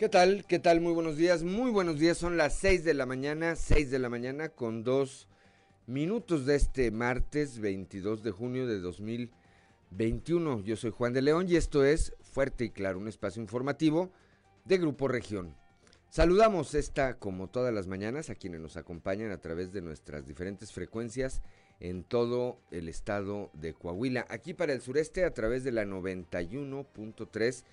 ¿Qué tal? ¿Qué tal? Muy buenos días. Muy buenos días. Son las 6 de la mañana, 6 de la mañana con dos minutos de este martes 22 de junio de 2021. Yo soy Juan de León y esto es Fuerte y Claro, un espacio informativo de Grupo Región. Saludamos esta, como todas las mañanas, a quienes nos acompañan a través de nuestras diferentes frecuencias en todo el estado de Coahuila. Aquí para el sureste a través de la 91.3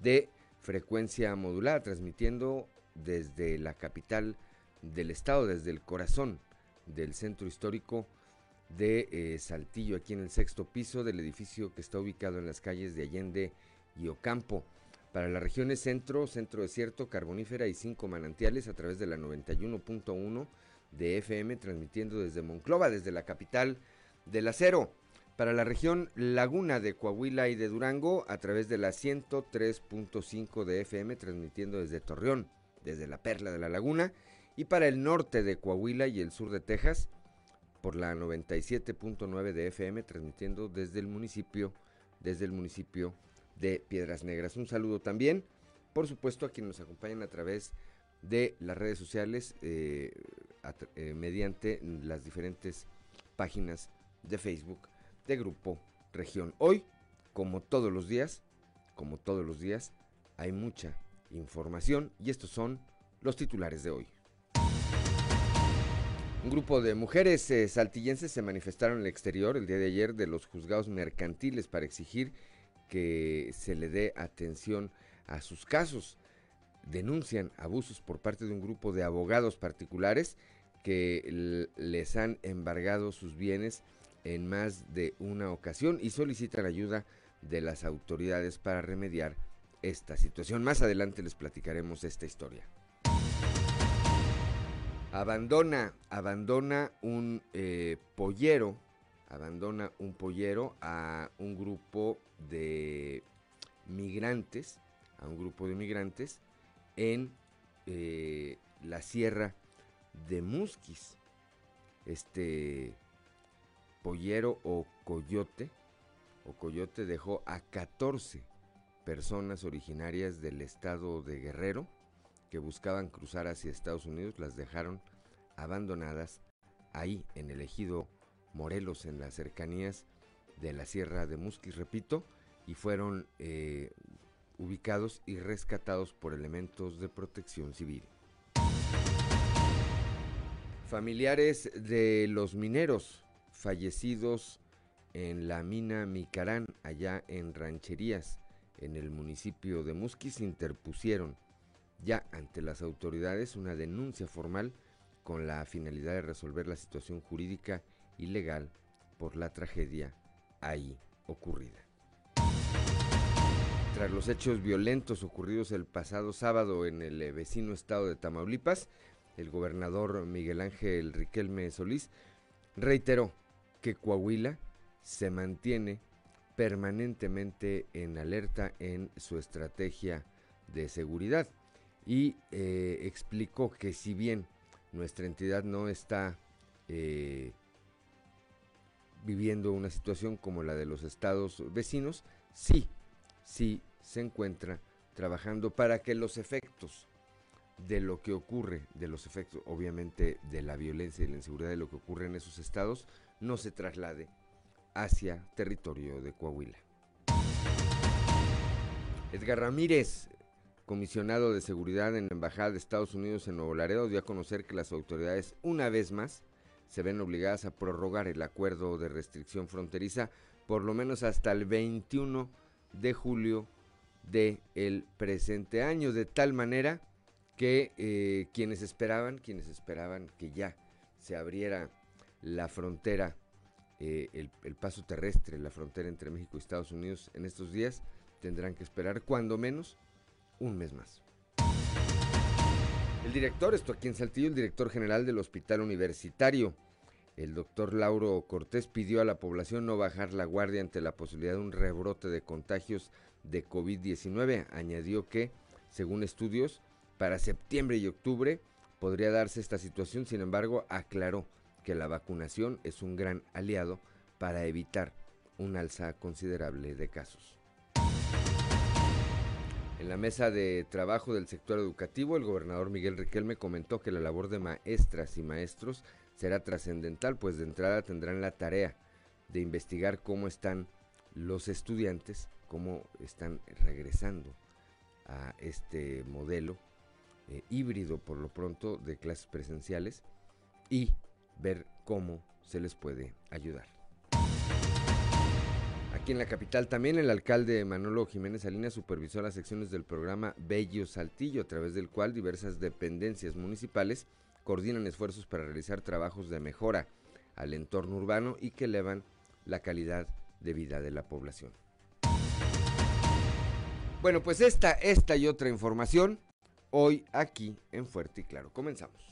de frecuencia modulada, transmitiendo desde la capital del estado, desde el corazón del centro histórico de eh, Saltillo, aquí en el sexto piso del edificio que está ubicado en las calles de Allende y Ocampo. Para las regiones centro, centro desierto, carbonífera y cinco manantiales a través de la 91.1 de FM, transmitiendo desde Monclova, desde la capital del acero para la región Laguna de Coahuila y de Durango a través de la 103.5 de FM, transmitiendo desde Torreón, desde la Perla de la Laguna, y para el norte de Coahuila y el sur de Texas por la 97.9 de FM, transmitiendo desde el municipio, desde el municipio de Piedras Negras. Un saludo también, por supuesto, a quienes nos acompañan a través de las redes sociales, eh, eh, mediante las diferentes páginas de Facebook de Grupo Región. Hoy, como todos los días, como todos los días, hay mucha información y estos son los titulares de hoy. Un grupo de mujeres eh, saltillenses se manifestaron en el exterior el día de ayer de los juzgados mercantiles para exigir que se le dé atención a sus casos. Denuncian abusos por parte de un grupo de abogados particulares que les han embargado sus bienes en más de una ocasión y solicitan ayuda de las autoridades para remediar esta situación. Más adelante les platicaremos esta historia. Abandona, abandona un eh, pollero, abandona un pollero a un grupo de migrantes, a un grupo de migrantes en eh, la sierra de Musquis. Este pollero o coyote, o coyote dejó a 14 personas originarias del estado de Guerrero que buscaban cruzar hacia Estados Unidos, las dejaron abandonadas ahí en el ejido Morelos, en las cercanías de la Sierra de Musquis, repito, y fueron eh, ubicados y rescatados por elementos de protección civil. Familiares de los mineros fallecidos en la mina Micarán, allá en Rancherías, en el municipio de Musquis, interpusieron ya ante las autoridades una denuncia formal con la finalidad de resolver la situación jurídica y legal por la tragedia ahí ocurrida. Tras los hechos violentos ocurridos el pasado sábado en el eh, vecino estado de Tamaulipas, el gobernador Miguel Ángel Riquelme Solís reiteró que Coahuila se mantiene permanentemente en alerta en su estrategia de seguridad. Y eh, explicó que si bien nuestra entidad no está eh, viviendo una situación como la de los estados vecinos, sí, sí se encuentra trabajando para que los efectos de lo que ocurre, de los efectos obviamente de la violencia y la inseguridad de lo que ocurre en esos estados, no se traslade hacia territorio de Coahuila. Edgar Ramírez, comisionado de seguridad en la Embajada de Estados Unidos en Nuevo Laredo, dio a conocer que las autoridades una vez más se ven obligadas a prorrogar el acuerdo de restricción fronteriza por lo menos hasta el 21 de julio del el presente año, de tal manera que eh, quienes esperaban, quienes esperaban que ya se abriera la frontera, eh, el, paso terrestre, la frontera entre México y Estados Unidos en estos días, tendrán que esperar cuando menos un mes más. El director, esto aquí en Saltillo, el director general del Hospital Universitario, el doctor Lauro Cortés, pidió a la población no bajar la guardia ante la posibilidad de un rebrote de contagios de COVID-19. Añadió que, según estudios, para septiembre y octubre podría darse esta situación, sin embargo, aclaró que la vacunación es un gran aliado para evitar un alza considerable de casos. En la mesa de trabajo del sector educativo, el gobernador Miguel Riquelme comentó que la labor de maestras y maestros será trascendental, pues de entrada tendrán la tarea de investigar cómo están los estudiantes, cómo están regresando a este modelo eh, híbrido por lo pronto de clases presenciales y ver cómo se les puede ayudar. Aquí en la capital también el alcalde Manolo Jiménez Salinas supervisó las secciones del programa Bello Saltillo, a través del cual diversas dependencias municipales coordinan esfuerzos para realizar trabajos de mejora al entorno urbano y que elevan la calidad de vida de la población. Bueno, pues esta, esta y otra información hoy aquí en Fuerte y Claro. Comenzamos.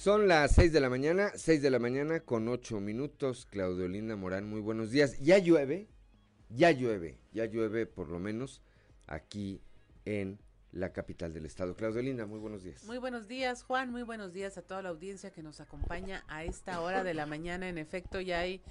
Son las 6 de la mañana, 6 de la mañana con 8 minutos. Claudio Linda Morán, muy buenos días. Ya llueve, ya llueve, ya llueve por lo menos aquí en la capital del estado. Claudio Linda, muy buenos días. Muy buenos días, Juan. Muy buenos días a toda la audiencia que nos acompaña a esta hora de la mañana. En efecto, ya hay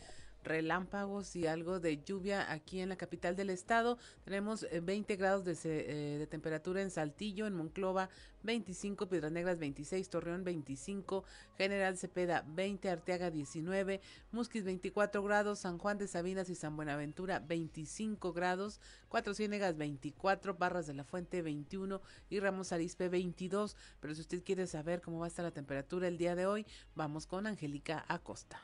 relámpagos y algo de lluvia aquí en la capital del estado. Tenemos 20 eh, grados de, eh, de, temperatura en Saltillo, en Monclova 25, Piedras Negras 26, Torreón 25, General Cepeda 20, Arteaga 19, Musquis 24 grados, San Juan de Sabinas y San Buenaventura 25 grados, Cuatro Ciénegas 24, Barras de la Fuente 21 y Ramos Arispe 22. Pero si usted quiere saber cómo va a estar la temperatura el día de hoy, vamos con Angélica Acosta.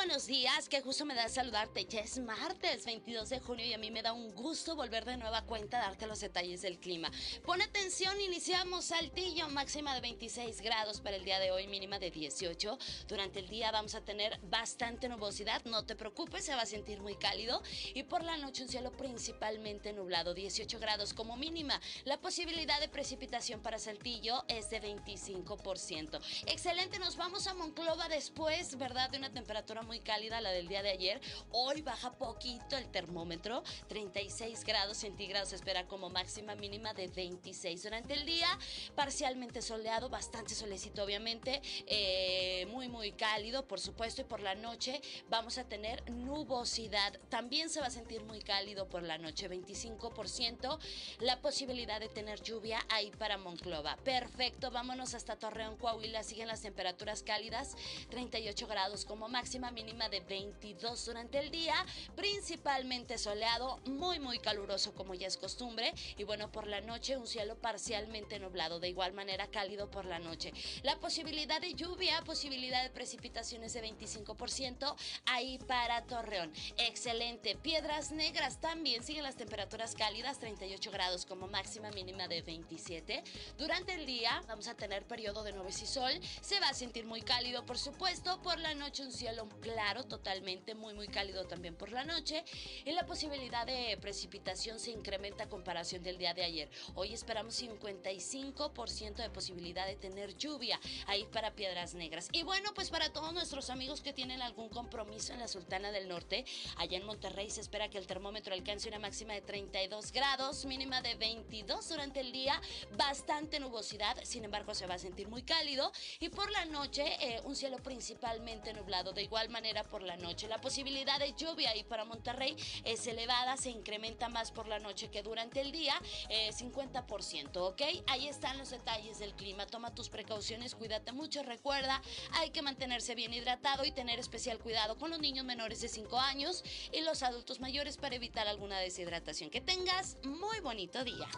Buenos días, qué gusto me da saludarte. Ya es martes 22 de junio y a mí me da un gusto volver de nueva cuenta a darte los detalles del clima. Pon atención, iniciamos Saltillo, máxima de 26 grados para el día de hoy, mínima de 18. Durante el día vamos a tener bastante nubosidad, no te preocupes, se va a sentir muy cálido. Y por la noche un cielo principalmente nublado, 18 grados como mínima. La posibilidad de precipitación para Saltillo es de 25%. Excelente, nos vamos a Monclova después, ¿verdad? De una temperatura cálida, la del día de ayer. Hoy baja poquito el termómetro, 36 grados centígrados se espera como máxima mínima de 26. Durante el día, parcialmente soleado, bastante solecito obviamente, eh, muy muy cálido por supuesto y por la noche vamos a tener nubosidad. También se va a sentir muy cálido por la noche, 25%. La posibilidad de tener lluvia ahí para Monclova. Perfecto, vámonos hasta Torreón, Coahuila. Siguen las temperaturas cálidas 38 grados como máxima mínima de 22 durante el día, principalmente soleado, muy muy caluroso como ya es costumbre y bueno, por la noche un cielo parcialmente nublado, de igual manera cálido por la noche. La posibilidad de lluvia, posibilidad de precipitaciones de 25% ahí para Torreón. Excelente. Piedras Negras también siguen las temperaturas cálidas, 38 grados como máxima mínima de 27. Durante el día vamos a tener periodo de nubes y sol, se va a sentir muy cálido por supuesto. Por la noche un cielo claro, totalmente muy, muy cálido también por la noche. Y la posibilidad de precipitación se incrementa a comparación del día de ayer. Hoy esperamos 55% de posibilidad de tener lluvia ahí para Piedras Negras. Y bueno, pues para todos nuestros amigos que tienen algún compromiso en la Sultana del Norte, allá en Monterrey se espera que el termómetro alcance una máxima de 32 grados, mínima de 22 durante el día, bastante nubosidad, sin embargo se va a sentir muy cálido. Y por la noche, eh, un cielo principalmente nublado. De igual manera por la noche. La posibilidad de lluvia ahí para Monterrey es elevada, se incrementa más por la noche que durante el día, 50%, eh, ¿ok? Ahí están los detalles del clima. Toma tus precauciones, cuídate mucho. Recuerda, hay que mantenerse bien hidratado y tener especial cuidado con los niños menores de 5 años y los adultos mayores para evitar alguna deshidratación. Que tengas muy bonito día.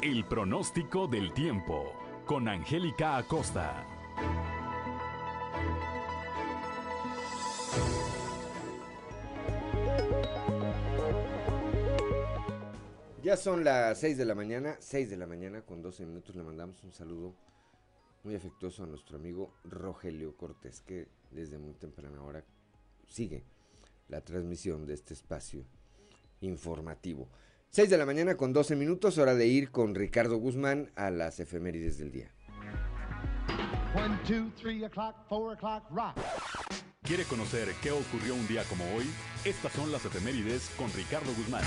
El pronóstico del tiempo con Angélica Acosta. Ya son las 6 de la mañana, 6 de la mañana con 12 minutos. Le mandamos un saludo muy afectuoso a nuestro amigo Rogelio Cortés, que desde muy temprana hora sigue la transmisión de este espacio informativo. 6 de la mañana con 12 minutos, hora de ir con Ricardo Guzmán a las efemérides del día. ¿Quiere conocer qué ocurrió un día como hoy? Estas son las efemérides con Ricardo Guzmán.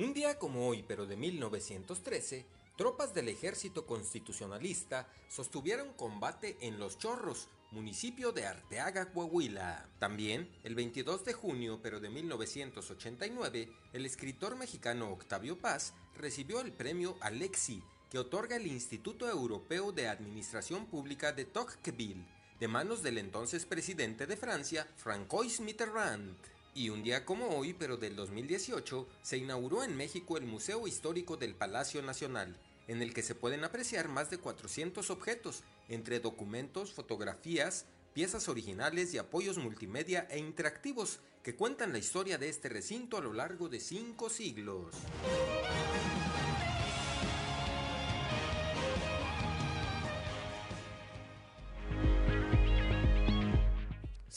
Un día como hoy, pero de 1913, tropas del ejército constitucionalista sostuvieron combate en Los Chorros, municipio de Arteaga, Coahuila. También, el 22 de junio, pero de 1989, el escritor mexicano Octavio Paz recibió el premio Alexi, que otorga el Instituto Europeo de Administración Pública de Tocqueville, de manos del entonces presidente de Francia, Francois Mitterrand. Y un día como hoy, pero del 2018, se inauguró en México el Museo Histórico del Palacio Nacional, en el que se pueden apreciar más de 400 objetos, entre documentos, fotografías, piezas originales y apoyos multimedia e interactivos que cuentan la historia de este recinto a lo largo de cinco siglos.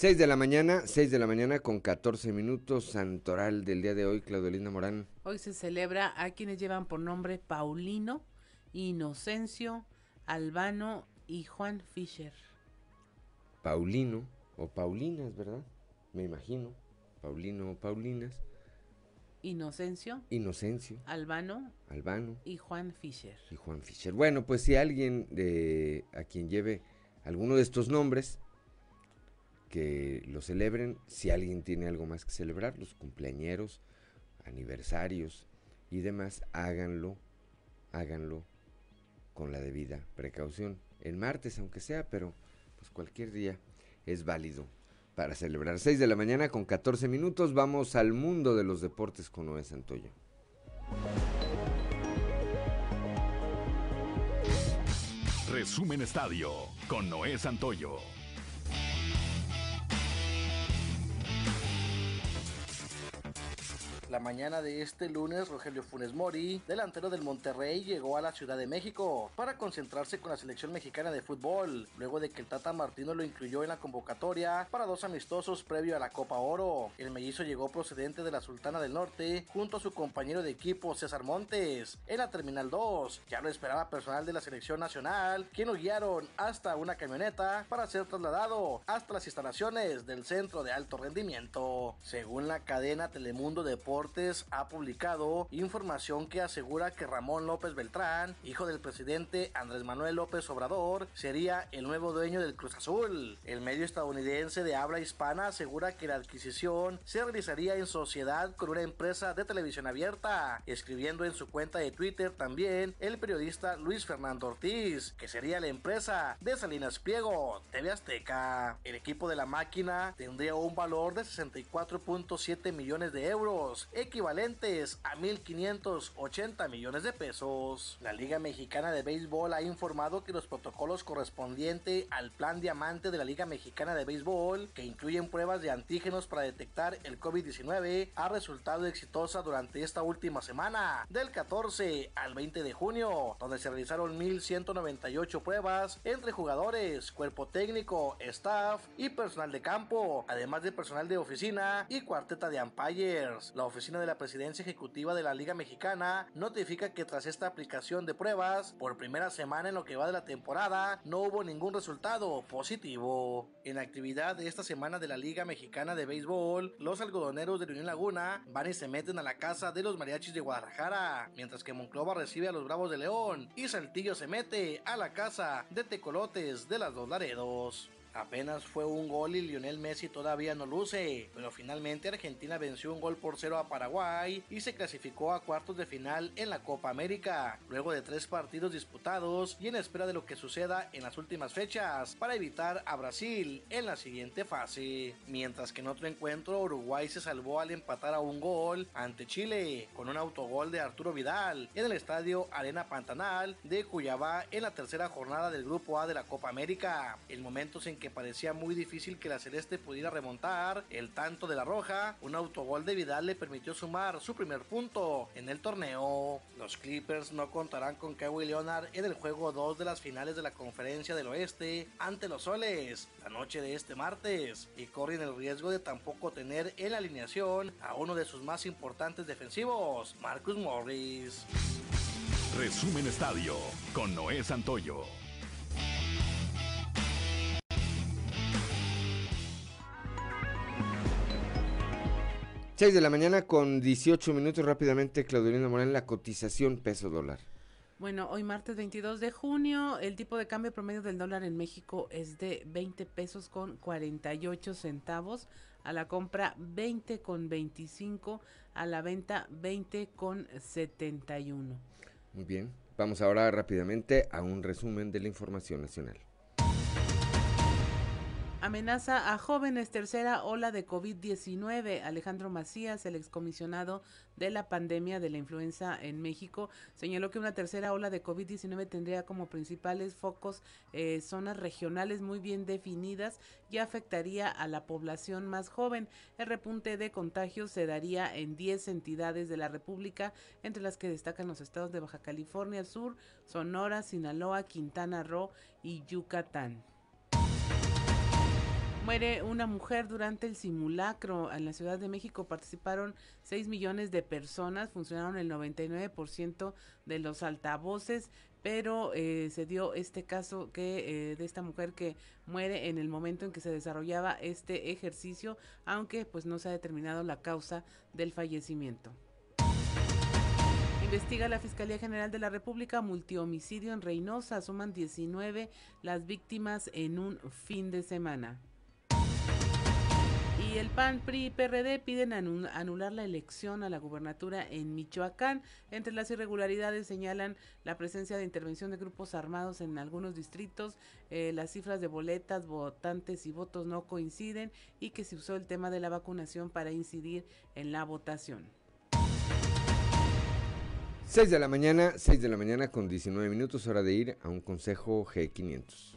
6 de la mañana, 6 de la mañana con 14 minutos, santoral del día de hoy, Claudelina Morán. Hoy se celebra a quienes llevan por nombre Paulino, Inocencio, Albano y Juan Fischer. Paulino o Paulinas, ¿verdad? Me imagino. Paulino o Paulinas. Inocencio. Inocencio. Albano. Albano. Y Juan Fischer. Y Juan Fischer. Bueno, pues si alguien de a quien lleve alguno de estos nombres, que lo celebren. Si alguien tiene algo más que celebrar, los cumpleañeros, aniversarios y demás, háganlo, háganlo con la debida precaución. El martes, aunque sea, pero pues cualquier día es válido para celebrar. 6 de la mañana con 14 minutos, vamos al mundo de los deportes con Noé Santoyo. Resumen Estadio con Noé Santoyo. La mañana de este lunes, Rogelio Funes Mori, delantero del Monterrey, llegó a la Ciudad de México para concentrarse con la selección mexicana de fútbol, luego de que el Tata Martino lo incluyó en la convocatoria para dos amistosos previo a la Copa Oro. El mellizo llegó procedente de la Sultana del Norte junto a su compañero de equipo César Montes en la Terminal 2. Ya lo esperaba personal de la selección nacional, quien lo guiaron hasta una camioneta para ser trasladado hasta las instalaciones del Centro de Alto Rendimiento. Según la cadena Telemundo Deportes, ha publicado información que asegura que Ramón López Beltrán, hijo del presidente Andrés Manuel López Obrador, sería el nuevo dueño del Cruz Azul. El medio estadounidense de habla hispana asegura que la adquisición se realizaría en sociedad con una empresa de televisión abierta, escribiendo en su cuenta de Twitter también el periodista Luis Fernando Ortiz, que sería la empresa de Salinas Pliego, TV Azteca. El equipo de la máquina tendría un valor de 64.7 millones de euros equivalentes a 1.580 millones de pesos. La Liga Mexicana de Béisbol ha informado que los protocolos correspondientes al Plan Diamante de la Liga Mexicana de Béisbol, que incluyen pruebas de antígenos para detectar el COVID-19, ha resultado exitosa durante esta última semana, del 14 al 20 de junio, donde se realizaron 1.198 pruebas entre jugadores, cuerpo técnico, staff y personal de campo, además de personal de oficina y cuarteta de umpires. La de la Presidencia Ejecutiva de la Liga Mexicana notifica que tras esta aplicación de pruebas, por primera semana en lo que va de la temporada, no hubo ningún resultado positivo. En la actividad de esta semana de la Liga Mexicana de Béisbol, los algodoneros de Unión Laguna van y se meten a la casa de los mariachis de Guadalajara, mientras que Monclova recibe a los Bravos de León y Saltillo se mete a la casa de Tecolotes de las Dos Laredos. Apenas fue un gol y Lionel Messi todavía no luce, pero finalmente Argentina venció un gol por cero a Paraguay y se clasificó a cuartos de final en la Copa América, luego de tres partidos disputados y en espera de lo que suceda en las últimas fechas para evitar a Brasil en la siguiente fase. Mientras que en otro encuentro Uruguay se salvó al empatar a un gol ante Chile con un autogol de Arturo Vidal en el estadio Arena Pantanal de Cuyabá en la tercera jornada del Grupo A de la Copa América. En momentos en que parecía muy difícil que la Celeste pudiera remontar el tanto de la Roja, un autogol de Vidal le permitió sumar su primer punto en el torneo. Los Clippers no contarán con Kawhi Leonard en el juego 2 de las finales de la Conferencia del Oeste ante los Soles la noche de este martes y corren el riesgo de tampoco tener en la alineación a uno de sus más importantes defensivos, Marcus Morris. Resumen Estadio con Noé Santoyo. 6 de la mañana con 18 minutos rápidamente, Claudelina Morán, la cotización peso dólar. Bueno, hoy martes 22 de junio, el tipo de cambio promedio del dólar en México es de 20 pesos con 48 centavos, a la compra 20 con 25, a la venta 20 con 71. Muy bien, vamos ahora rápidamente a un resumen de la información nacional. Amenaza a jóvenes tercera ola de COVID-19. Alejandro Macías, el excomisionado de la pandemia de la influenza en México, señaló que una tercera ola de COVID-19 tendría como principales focos eh, zonas regionales muy bien definidas y afectaría a la población más joven. El repunte de contagios se daría en 10 entidades de la República, entre las que destacan los estados de Baja California Sur, Sonora, Sinaloa, Quintana Roo y Yucatán. Muere una mujer durante el simulacro en la Ciudad de México. Participaron 6 millones de personas, funcionaron el 99% de los altavoces, pero eh, se dio este caso que eh, de esta mujer que muere en el momento en que se desarrollaba este ejercicio, aunque pues no se ha determinado la causa del fallecimiento. Investiga la Fiscalía General de la República multihomicidio en Reynosa. Suman 19 las víctimas en un fin de semana. Y el PAN, PRI y PRD piden anular la elección a la gubernatura en Michoacán. Entre las irregularidades señalan la presencia de intervención de grupos armados en algunos distritos, eh, las cifras de boletas, votantes y votos no coinciden y que se usó el tema de la vacunación para incidir en la votación. 6 de la mañana, 6 de la mañana con 19 minutos, hora de ir a un consejo G500.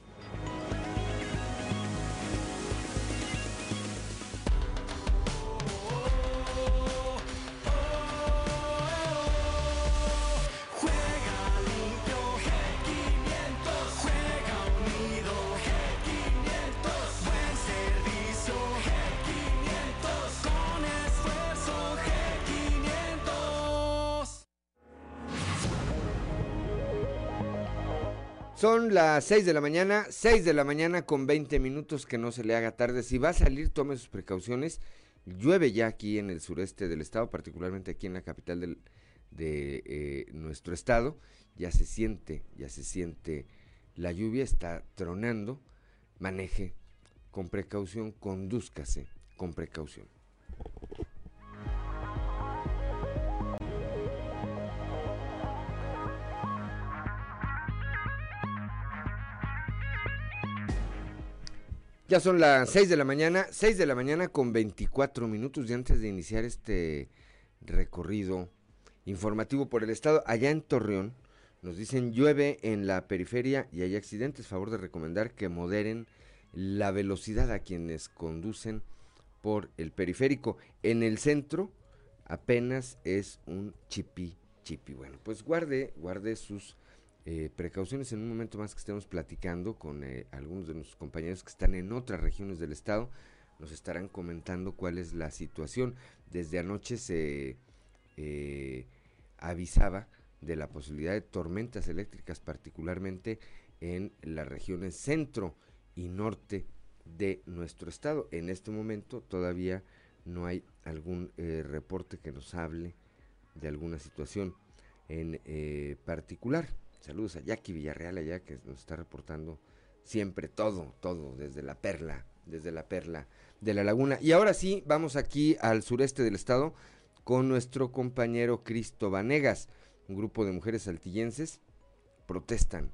Son las 6 de la mañana, 6 de la mañana con 20 minutos que no se le haga tarde. Si va a salir, tome sus precauciones. Llueve ya aquí en el sureste del estado, particularmente aquí en la capital de eh, nuestro estado. Ya se siente, ya se siente la lluvia, está tronando. Maneje con precaución, condúzcase con precaución. Ya son las 6 de la mañana, 6 de la mañana con 24 minutos y antes de iniciar este recorrido informativo por el estado, allá en Torreón, nos dicen llueve en la periferia y hay accidentes. Favor de recomendar que moderen la velocidad a quienes conducen por el periférico. En el centro apenas es un chipi chipi. Bueno, pues guarde, guarde sus eh, precauciones en un momento más que estemos platicando con eh, algunos de nuestros compañeros que están en otras regiones del estado. Nos estarán comentando cuál es la situación. Desde anoche se eh, avisaba de la posibilidad de tormentas eléctricas, particularmente en las regiones centro y norte de nuestro estado. En este momento todavía no hay algún reporte que nos hable de alguna situación en particular. Saludos a Jackie Villarreal allá que nos está reportando siempre todo, todo, desde la perla, desde la perla de la laguna. Y ahora sí, vamos aquí al sureste del estado con nuestro compañero Cristo Vanegas. Un grupo de mujeres saltillenses protestan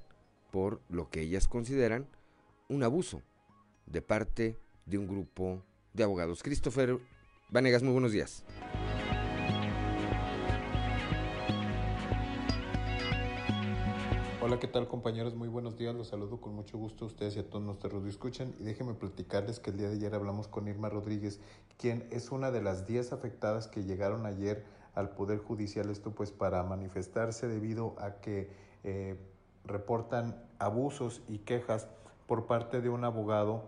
por lo que ellas consideran un abuso de parte de un grupo de abogados. Christopher Vanegas, muy buenos días. Hola, ¿qué tal compañeros? Muy buenos días, los saludo con mucho gusto a ustedes y a todos nuestros escuchan y déjenme platicarles que el día de ayer hablamos con Irma Rodríguez, quien es una de las 10 afectadas que llegaron ayer al Poder Judicial, esto pues para manifestarse debido a que eh, reportan abusos y quejas por parte de un abogado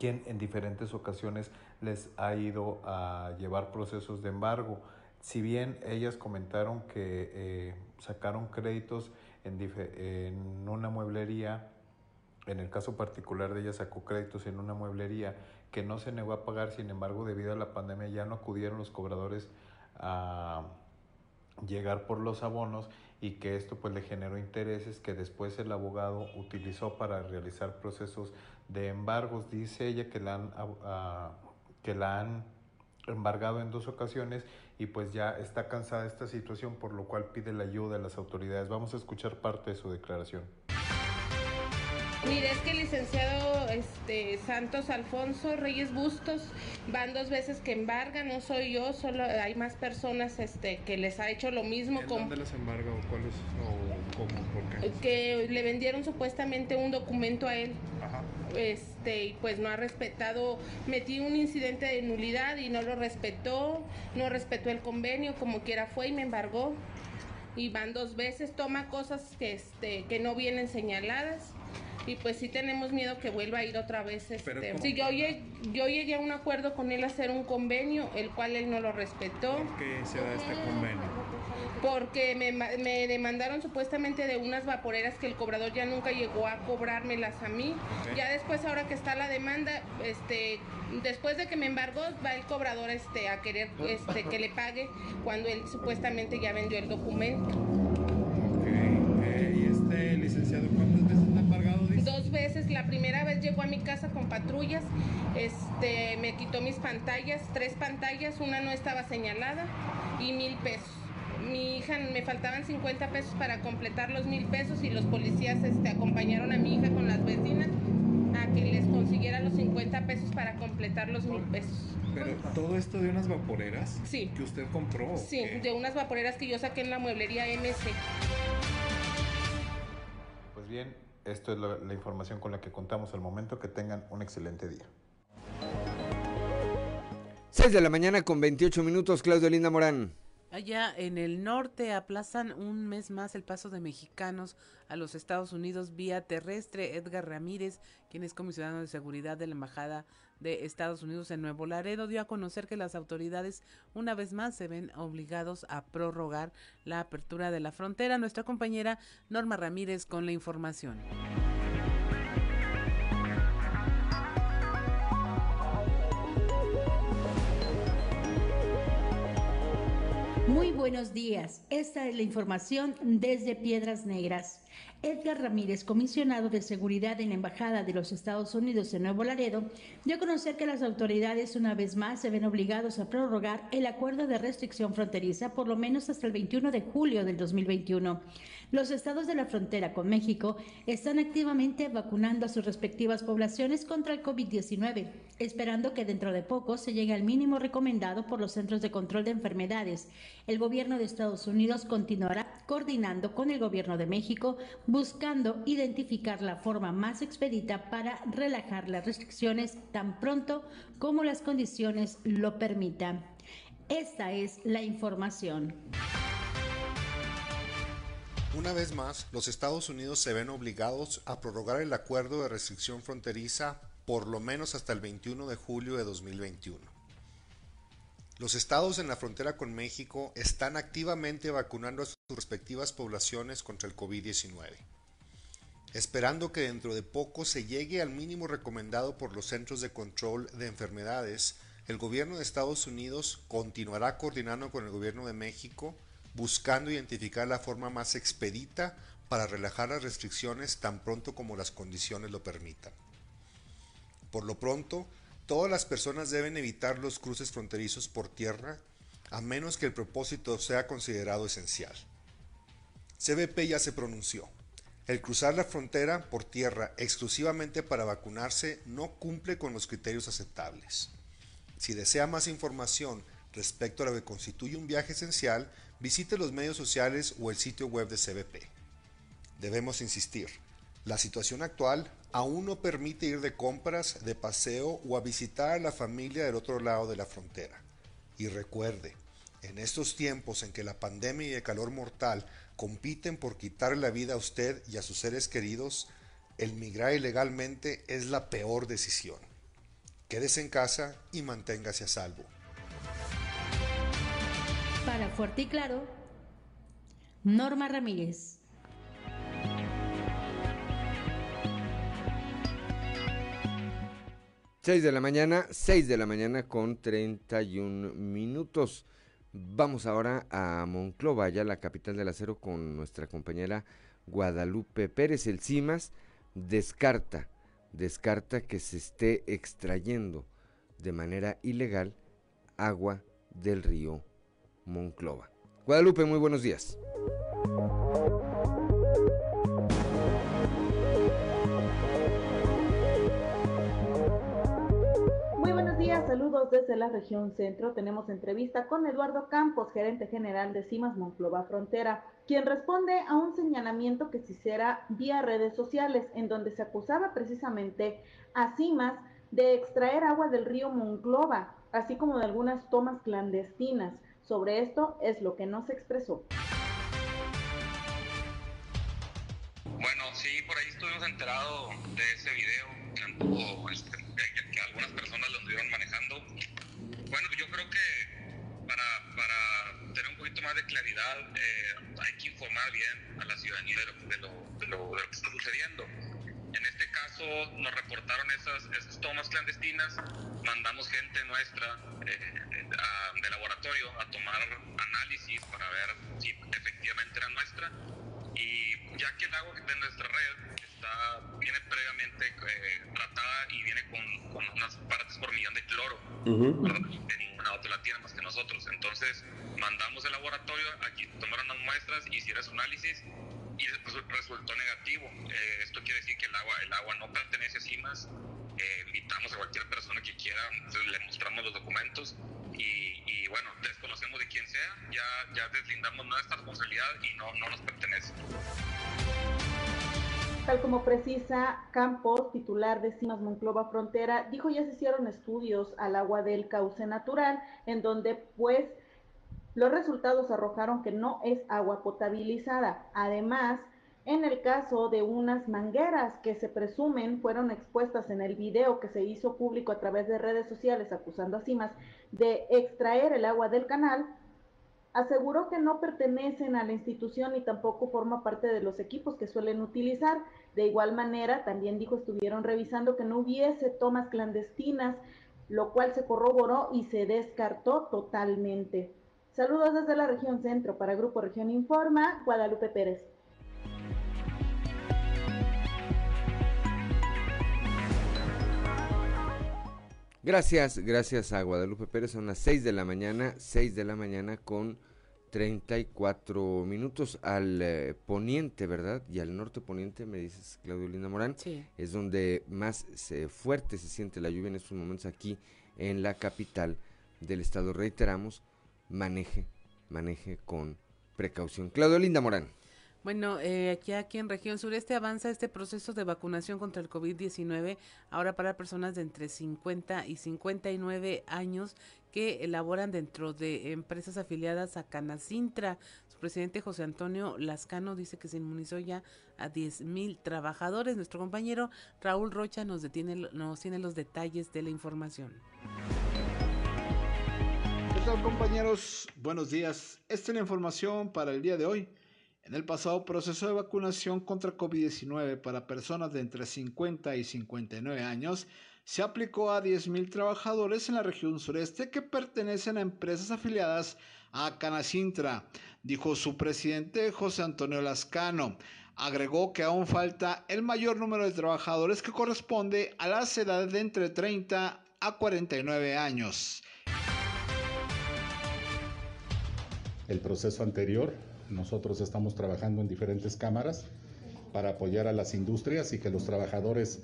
quien en diferentes ocasiones les ha ido a llevar procesos de embargo. Si bien ellas comentaron que eh, sacaron créditos en, una mueblería, en el caso particular de ella sacó créditos en una mueblería que no se negó a pagar, sin embargo, debido a la pandemia ya no acudieron los cobradores a llegar por los abonos y que esto pues le generó intereses que después el abogado utilizó para realizar procesos de embargos. Dice ella que la han, que la han embargado en dos ocasiones y pues ya está cansada de esta situación, por lo cual pide la ayuda de las autoridades. Vamos a escuchar parte de su declaración. Mire, es que el licenciado este, Santos Alfonso Reyes Bustos van dos veces que embarga, no soy yo, solo hay más personas este, que les ha hecho lo mismo. ¿En dónde les embarga o cuál es o cómo? ¿Por qué? Que le vendieron supuestamente un documento a él. Este, y pues no ha respetado, metí un incidente de nulidad y no lo respetó, no respetó el convenio, como quiera fue y me embargó. Y van dos veces, toma cosas que, este, que no vienen señaladas y pues sí tenemos miedo que vuelva a ir otra vez. Este, sí, yo, llegué, yo llegué a un acuerdo con él a hacer un convenio, el cual él no lo respetó. ¿Por qué se da este convenio? porque me, me, demandaron supuestamente de unas vaporeras que el cobrador ya nunca llegó a cobrármelas a mí. Ya después, ahora que está la demanda, este, después de que me embargó, va el cobrador este, a querer este, que le pague cuando él supuestamente ya vendió el documento. Ok, eh, ¿y este licenciado cuántas veces está embargado? Dos veces, la primera vez llegó a mi casa con patrullas, este, me quitó mis pantallas, tres pantallas, una no estaba señalada y mil pesos mi hija me faltaban 50 pesos para completar los mil pesos y los policías este, acompañaron a mi hija con las vecinas a que les consiguiera los 50 pesos para completar los mil pesos. Pero todo esto de unas vaporeras sí. que usted compró. Sí, de unas vaporeras que yo saqué en la mueblería MC. Pues bien, esto es la, la información con la que contamos al momento. Que tengan un excelente día. 6 de la mañana con 28 minutos, Claudio Linda Morán. Allá en el norte aplazan un mes más el paso de mexicanos a los Estados Unidos vía terrestre. Edgar Ramírez, quien es comisionado de seguridad de la Embajada de Estados Unidos en Nuevo Laredo, dio a conocer que las autoridades una vez más se ven obligados a prorrogar la apertura de la frontera. Nuestra compañera Norma Ramírez con la información. Muy buenos días. Esta es la información desde Piedras Negras. Edgar Ramírez, comisionado de seguridad en la Embajada de los Estados Unidos en Nuevo Laredo, dio a conocer que las autoridades una vez más se ven obligados a prorrogar el acuerdo de restricción fronteriza por lo menos hasta el 21 de julio del 2021. Los estados de la frontera con México están activamente vacunando a sus respectivas poblaciones contra el COVID-19, esperando que dentro de poco se llegue al mínimo recomendado por los Centros de Control de Enfermedades. El gobierno de Estados Unidos continuará coordinando con el gobierno de México, buscando identificar la forma más expedita para relajar las restricciones tan pronto como las condiciones lo permitan. Esta es la información. Una vez más, los Estados Unidos se ven obligados a prorrogar el acuerdo de restricción fronteriza por lo menos hasta el 21 de julio de 2021. Los estados en la frontera con México están activamente vacunando a sus respectivas poblaciones contra el COVID-19, esperando que dentro de poco se llegue al mínimo recomendado por los Centros de Control de Enfermedades. El gobierno de Estados Unidos continuará coordinando con el gobierno de México buscando identificar la forma más expedita para relajar las restricciones tan pronto como las condiciones lo permitan. Por lo pronto, todas las personas deben evitar los cruces fronterizos por tierra a menos que el propósito sea considerado esencial. CBP ya se pronunció. El cruzar la frontera por tierra exclusivamente para vacunarse no cumple con los criterios aceptables. Si desea más información respecto a lo que constituye un viaje esencial, visite los medios sociales o el sitio web de CBP. Debemos insistir, la situación actual aún no permite ir de compras, de paseo o a visitar a la familia del otro lado de la frontera. Y recuerde, en estos tiempos en que la pandemia y el calor mortal compiten por quitar la vida a usted y a sus seres queridos, el migrar ilegalmente es la peor decisión. Quédese en casa y manténgase a salvo. Para Fuerte y Claro, Norma Ramírez. Seis de la mañana, seis de la mañana con 31 minutos. Vamos ahora a Monclova, ya la capital del acero, con nuestra compañera Guadalupe Pérez. El CIMAS descarta, descarta que se esté extrayendo de manera ilegal agua del río Monclova. Guadalupe, muy buenos días. saludos desde la región centro. Tenemos entrevista con Eduardo Campos, gerente general de CIMAS Monclova Frontera, quien responde a un señalamiento que se hiciera vía redes sociales, en donde se acusaba precisamente a CIMAS de extraer agua del río Monclova, así como de algunas tomas clandestinas. Sobre esto es lo que nos expresó. Bueno, sí, por ahí estuvimos enterados de ese video que, este, que algunas personas lo anduvieron manejando. Bueno, yo creo que para, para tener un poquito más de claridad eh, hay que informar bien a la ciudadanía de lo, de lo, de lo, que está sucediendo. En este caso nos reportaron esas, esas tomas clandestinas, mandamos gente nuestra eh, de laboratorio a tomar análisis para ver si efectivamente era nuestra y ya que el agua de nuestra red está, viene previamente eh, tratada y viene con, con, unas partes por millón de cloro, que ninguna otra la tiene más que nosotros. Entonces mandamos el laboratorio, aquí tomaron las muestras, hicieron su análisis y resultó negativo. Eh, esto quiere decir que el agua, el agua no pertenece a CIMAS. Eh, invitamos a cualquier persona que quiera, le mostramos los documentos y, y, bueno, desconocemos de quién sea, ya, deslindamos nuestra responsabilidad y no, no nos pertenece. Tal como precisa Campos, titular de Cimas Monclova Frontera, dijo ya se hicieron estudios al agua del cauce natural, en donde pues los resultados arrojaron que no es agua potabilizada. Además, en el caso de unas mangueras que se presumen fueron expuestas en el video que se hizo público a través de redes sociales acusando a Cimas de extraer el agua del canal, aseguró que no pertenecen a la institución y tampoco forma parte de los equipos que suelen utilizar. De igual manera, también dijo estuvieron revisando que no hubiese tomas clandestinas, lo cual se corroboró y se descartó totalmente. Saludos desde la región centro para Grupo Región Informa, Guadalupe Pérez. Gracias, gracias a Guadalupe Pérez. Son las 6 de la mañana, 6 de la mañana con 34 minutos al eh, poniente, ¿verdad? Y al norte poniente, me dices Claudio Linda Morán, sí. es donde más fuerte se siente la lluvia en estos momentos aquí en la capital del estado. Reiteramos, maneje, maneje con precaución. Claudio Linda Morán. Bueno, eh, aquí, aquí en región sureste avanza este proceso de vacunación contra el COVID-19 ahora para personas de entre 50 y 59 años que elaboran dentro de empresas afiliadas a Canacintra. Su presidente José Antonio Lascano dice que se inmunizó ya a 10 mil trabajadores. Nuestro compañero Raúl Rocha nos, detiene, nos tiene los detalles de la información. ¿Qué tal compañeros? Buenos días. Esta es la información para el día de hoy. En el pasado proceso de vacunación contra COVID-19 para personas de entre 50 y 59 años, se aplicó a 10.000 trabajadores en la región sureste que pertenecen a empresas afiliadas a Canacintra, dijo su presidente José Antonio Lascano. Agregó que aún falta el mayor número de trabajadores que corresponde a las edades de entre 30 a 49 años. El proceso anterior, nosotros estamos trabajando en diferentes cámaras para apoyar a las industrias y que los trabajadores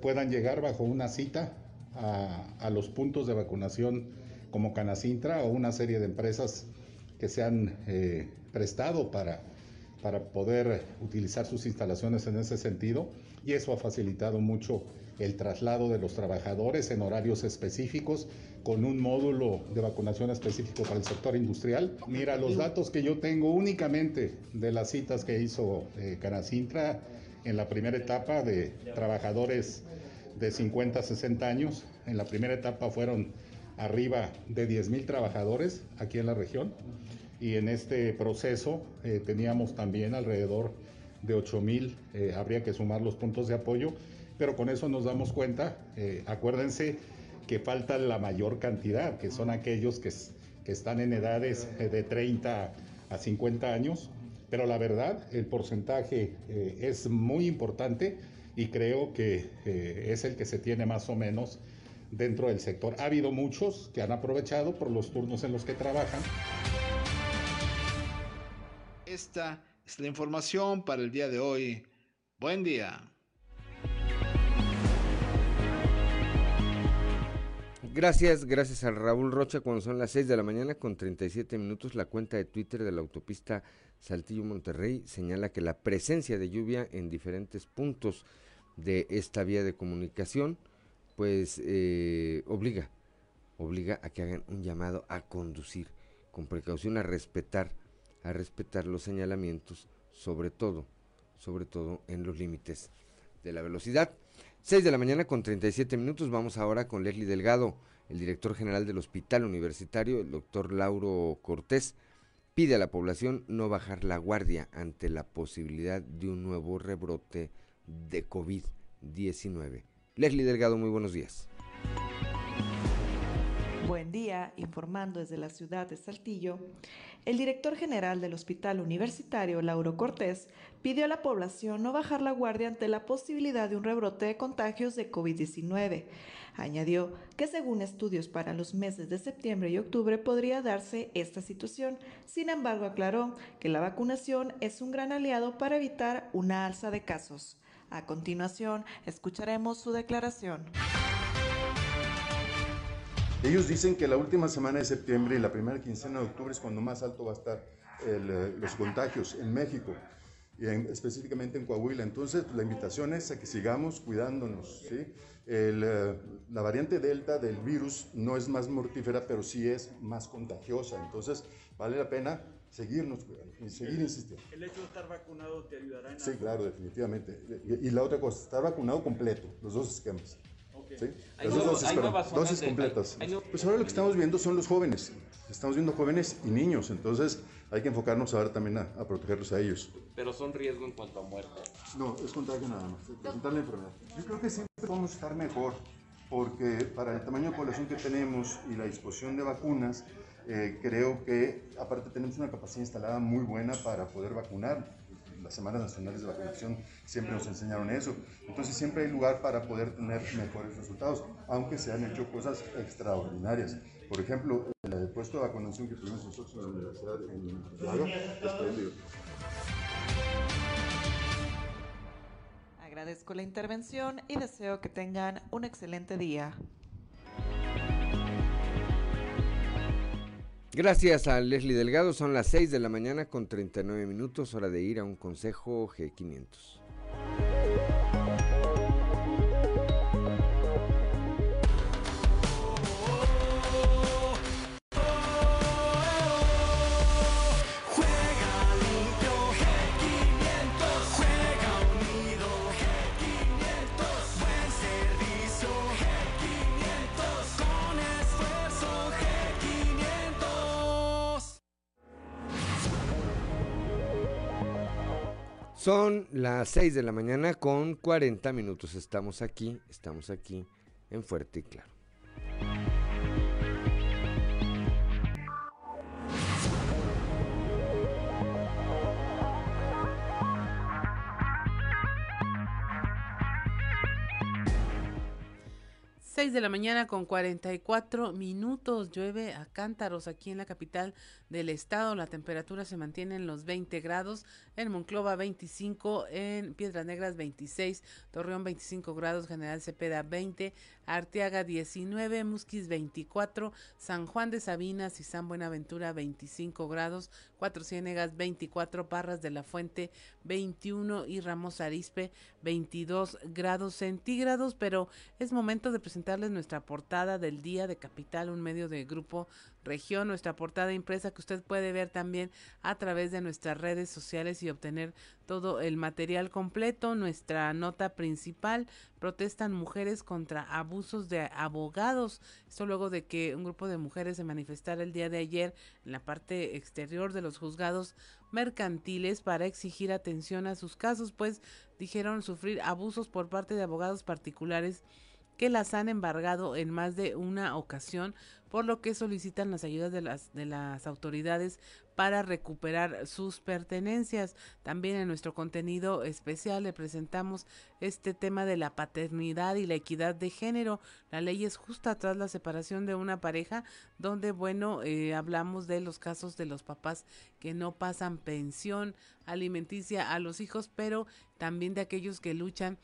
puedan llegar bajo una cita a, los puntos de vacunación como Canacintra o una serie de empresas que se han eh, prestado para, para poder utilizar sus instalaciones en ese sentido. Y eso ha facilitado mucho el traslado de los trabajadores en horarios específicos con un módulo de vacunación específico para el sector industrial. Mira, los datos que yo tengo únicamente de las citas que hizo eh, Canacintra en la primera etapa de trabajadores de 50 a 60 años, en la primera etapa fueron arriba de 10 mil trabajadores aquí en la región. Y en este proceso eh, teníamos también alrededor de 8 mil, eh, habría que sumar los puntos de apoyo, pero con eso nos damos cuenta, acuérdense, que falta la mayor cantidad, que son aquellos que, que están en edades eh, de 30 a 50 años, pero la verdad, el porcentaje eh, es muy importante y creo que eh, es el que se tiene más o menos dentro del sector. Ha habido muchos que han aprovechado por los turnos en los que trabajan. Esta es la información para el día de hoy. Buen día. Gracias, gracias a Raúl Rocha cuando son las 6 de la mañana con 37 minutos. La cuenta de Twitter de la autopista Saltillo Monterrey señala que la presencia de lluvia en diferentes puntos de esta vía de comunicación pues eh, obliga, obliga a que hagan un llamado a conducir con precaución, a respetar, a respetar los señalamientos, sobre todo, sobre todo en los límites de la velocidad. 6 de la mañana con 37 minutos. Vamos ahora con Leslie Delgado, el director general del Hospital Universitario, el doctor Lauro Cortés. Pide a la población no bajar la guardia ante la posibilidad de un nuevo rebrote de COVID-19. Leslie Delgado, muy buenos días. Buen día, informando desde la ciudad de Saltillo. El director general del Hospital Universitario, Lauro Cortés, pidió a la población no bajar la guardia ante la posibilidad de un rebrote de contagios de COVID-19. Añadió que según estudios para los meses de septiembre y octubre podría darse esta situación. Sin embargo, aclaró que la vacunación es un gran aliado para evitar una alza de casos. A continuación, escucharemos su declaración. Ellos dicen que la última semana de septiembre y la primera quincena de octubre es cuando más alto va a estar eh, los contagios en México y específicamente en Coahuila. Entonces, la invitación es a que sigamos cuidándonos. ¿sí? Eh, la variante Delta del virus no es más mortífera, pero sí es más contagiosa. Entonces, vale la pena seguirnos cuidando y seguir insistiendo. ¿El hecho de estar vacunado te ayudará en Sí, claro, definitivamente. Y, y la otra cosa, estar vacunado completo, los dos esquemas. ¿Sí? Las dos dosis, dosis completas. pues ahora lo que estamos viendo son los jóvenes. Estamos viendo jóvenes y niños, entonces hay que enfocarnos ahora también a, protegerlos a ellos. Pero son riesgo en cuanto a muerte. No, es contagio nada más, presentar la enfermedad. Yo creo que siempre vamos a estar mejor, porque para el tamaño de población que tenemos y la disposición de vacunas, eh, creo que aparte tenemos una capacidad instalada muy buena para poder vacunar las semanas nacionales de vacunación siempre nos enseñaron eso. Entonces siempre hay lugar para poder tener mejores resultados, aunque se han hecho cosas extraordinarias. Por ejemplo, el puesto de vacunación que tuvimos nosotros en la universidad en Agradezco la intervención y deseo que tengan un excelente día. Gracias a Leslie Delgado, son las 6 de la mañana con 39 minutos, hora de ir a un consejo G500. Son las 6 de la mañana con 40 minutos. Estamos aquí, estamos aquí en Fuerte y Claro. 6 de la mañana con 44 minutos. Llueve a cántaros aquí en la capital del estado. La temperatura se mantiene en los 20 grados. En Monclova 25, en Piedras Negras 26, Torreón 25 grados, General Cepeda 20, Arteaga 19, Musquis 24, San Juan de Sabinas y San Buenaventura 25 grados, Cuatro Ciénegas 24, Parras de la Fuente 21 y Ramos Arispe 22 grados centígrados. Pero es momento de presentarles nuestra portada del día de Capital, un medio de grupo región, nuestra portada impresa que usted puede ver también a través de nuestras redes sociales y obtener todo el material completo. Nuestra nota principal, protestan mujeres contra abusos de abogados. Esto luego de que un grupo de mujeres se manifestara el día de ayer en la parte exterior de los juzgados mercantiles para exigir atención a sus casos, pues dijeron sufrir abusos por parte de abogados particulares que las han embargado en más de una ocasión, por lo que solicitan las ayudas de las, de las autoridades para recuperar sus pertenencias. También en nuestro contenido especial le presentamos este tema de la paternidad y la equidad de género. La ley es justa tras la separación de una pareja, donde, bueno, eh, hablamos de los casos de los papás que no pasan pensión alimenticia a los hijos, pero también de aquellos que luchan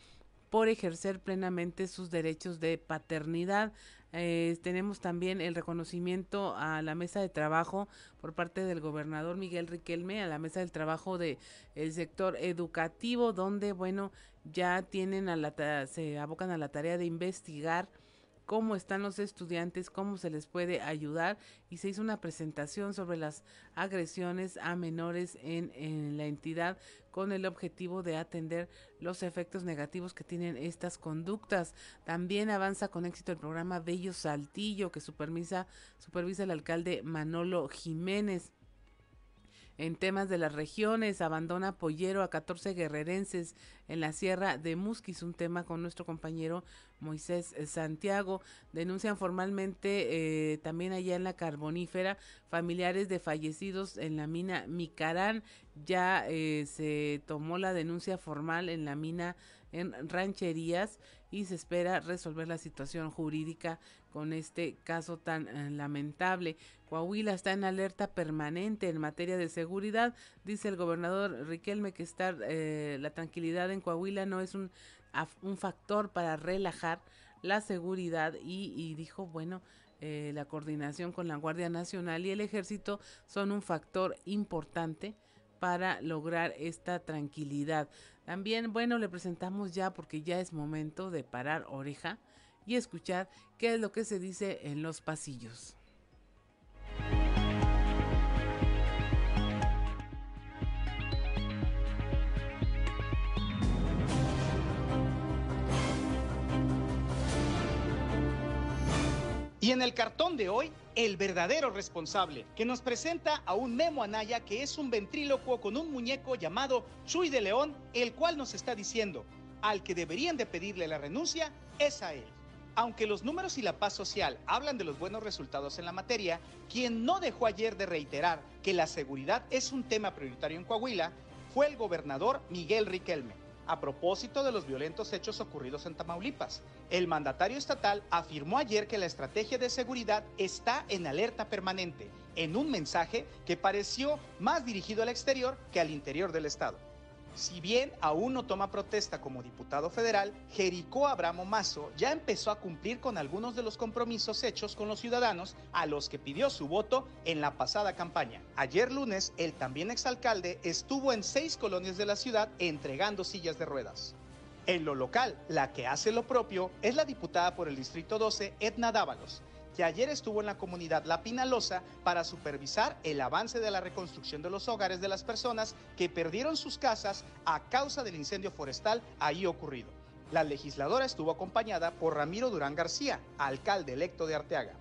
por ejercer plenamente sus derechos de paternidad. Eh, tenemos también el reconocimiento a la mesa de trabajo por parte del gobernador Miguel Riquelme, a la mesa del trabajo del el sector educativo, donde, bueno, ya tienen a la, se abocan a la tarea de investigar cómo están los estudiantes, cómo se les puede ayudar y se hizo una presentación sobre las agresiones a menores en, en, la entidad con el objetivo de atender los efectos negativos que tienen estas conductas. También avanza con éxito el programa Bello Saltillo que supervisa, supervisa el alcalde Manolo Jiménez en temas de las regiones, abandona Pollero a 14 guerrerenses en la Sierra de Musquis, un tema con nuestro compañero Moisés Santiago. Denuncian formalmente eh, también allá en la carbonífera familiares de fallecidos en la mina Micarán. Ya eh, se tomó la denuncia formal en la mina en rancherías y se espera resolver la situación jurídica con este caso tan eh, lamentable. Coahuila está en alerta permanente en materia de seguridad. Dice el gobernador Riquelme que estar, eh, la tranquilidad en Coahuila no es un, un factor para relajar la seguridad y, dijo, bueno, eh, la coordinación con la Guardia Nacional y el Ejército son un factor importante para lograr esta tranquilidad. También, bueno, le presentamos ya porque ya es momento de parar oreja y escuchar qué es lo que se dice en los pasillos. Y en el cartón de hoy, el verdadero responsable, que nos presenta a un Memo Anaya que es un ventrílocuo con un muñeco llamado Chuy de León, el cual nos está diciendo, al que deberían de pedirle la renuncia es a él. Aunque los números y la paz social hablan de los buenos resultados en la materia, quien no dejó ayer de reiterar que la seguridad es un tema prioritario en Coahuila fue el gobernador Miguel Riquelme a propósito de los violentos hechos ocurridos en Tamaulipas. El mandatario estatal afirmó ayer que la estrategia de seguridad está en alerta permanente, en un mensaje que pareció más dirigido al exterior que al interior del Estado. Si bien aún no toma protesta como diputado federal, Jericó Abramo Mazo ya empezó a cumplir con algunos de los compromisos hechos con los ciudadanos a los que pidió su voto en la pasada campaña. Ayer lunes, el también exalcalde estuvo en seis colonias de la ciudad entregando sillas de ruedas. En lo local, la que hace lo propio es la diputada por el Distrito 12, Edna Dávalos, que ayer estuvo en la comunidad La Pinalosa para supervisar el avance de la reconstrucción de los hogares de las personas que perdieron sus casas a causa del incendio forestal ahí ocurrido. La legisladora estuvo acompañada por Ramiro Durán García, alcalde electo de Arteaga.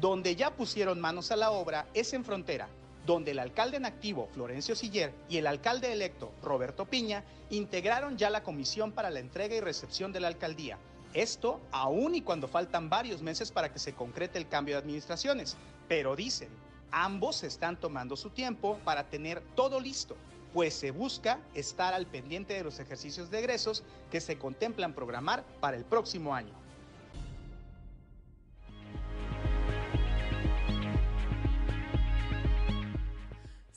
Donde ya pusieron manos a la obra es en frontera, donde el alcalde en activo, Florencio Siller, y el alcalde electo, Roberto Piña, integraron ya la comisión para la entrega y recepción de la alcaldía, esto aún y cuando faltan varios meses para que se concrete el cambio de administraciones. Pero dicen, ambos están tomando su tiempo para tener todo listo, pues se busca estar al pendiente de los ejercicios de egresos que se contemplan programar para el próximo año.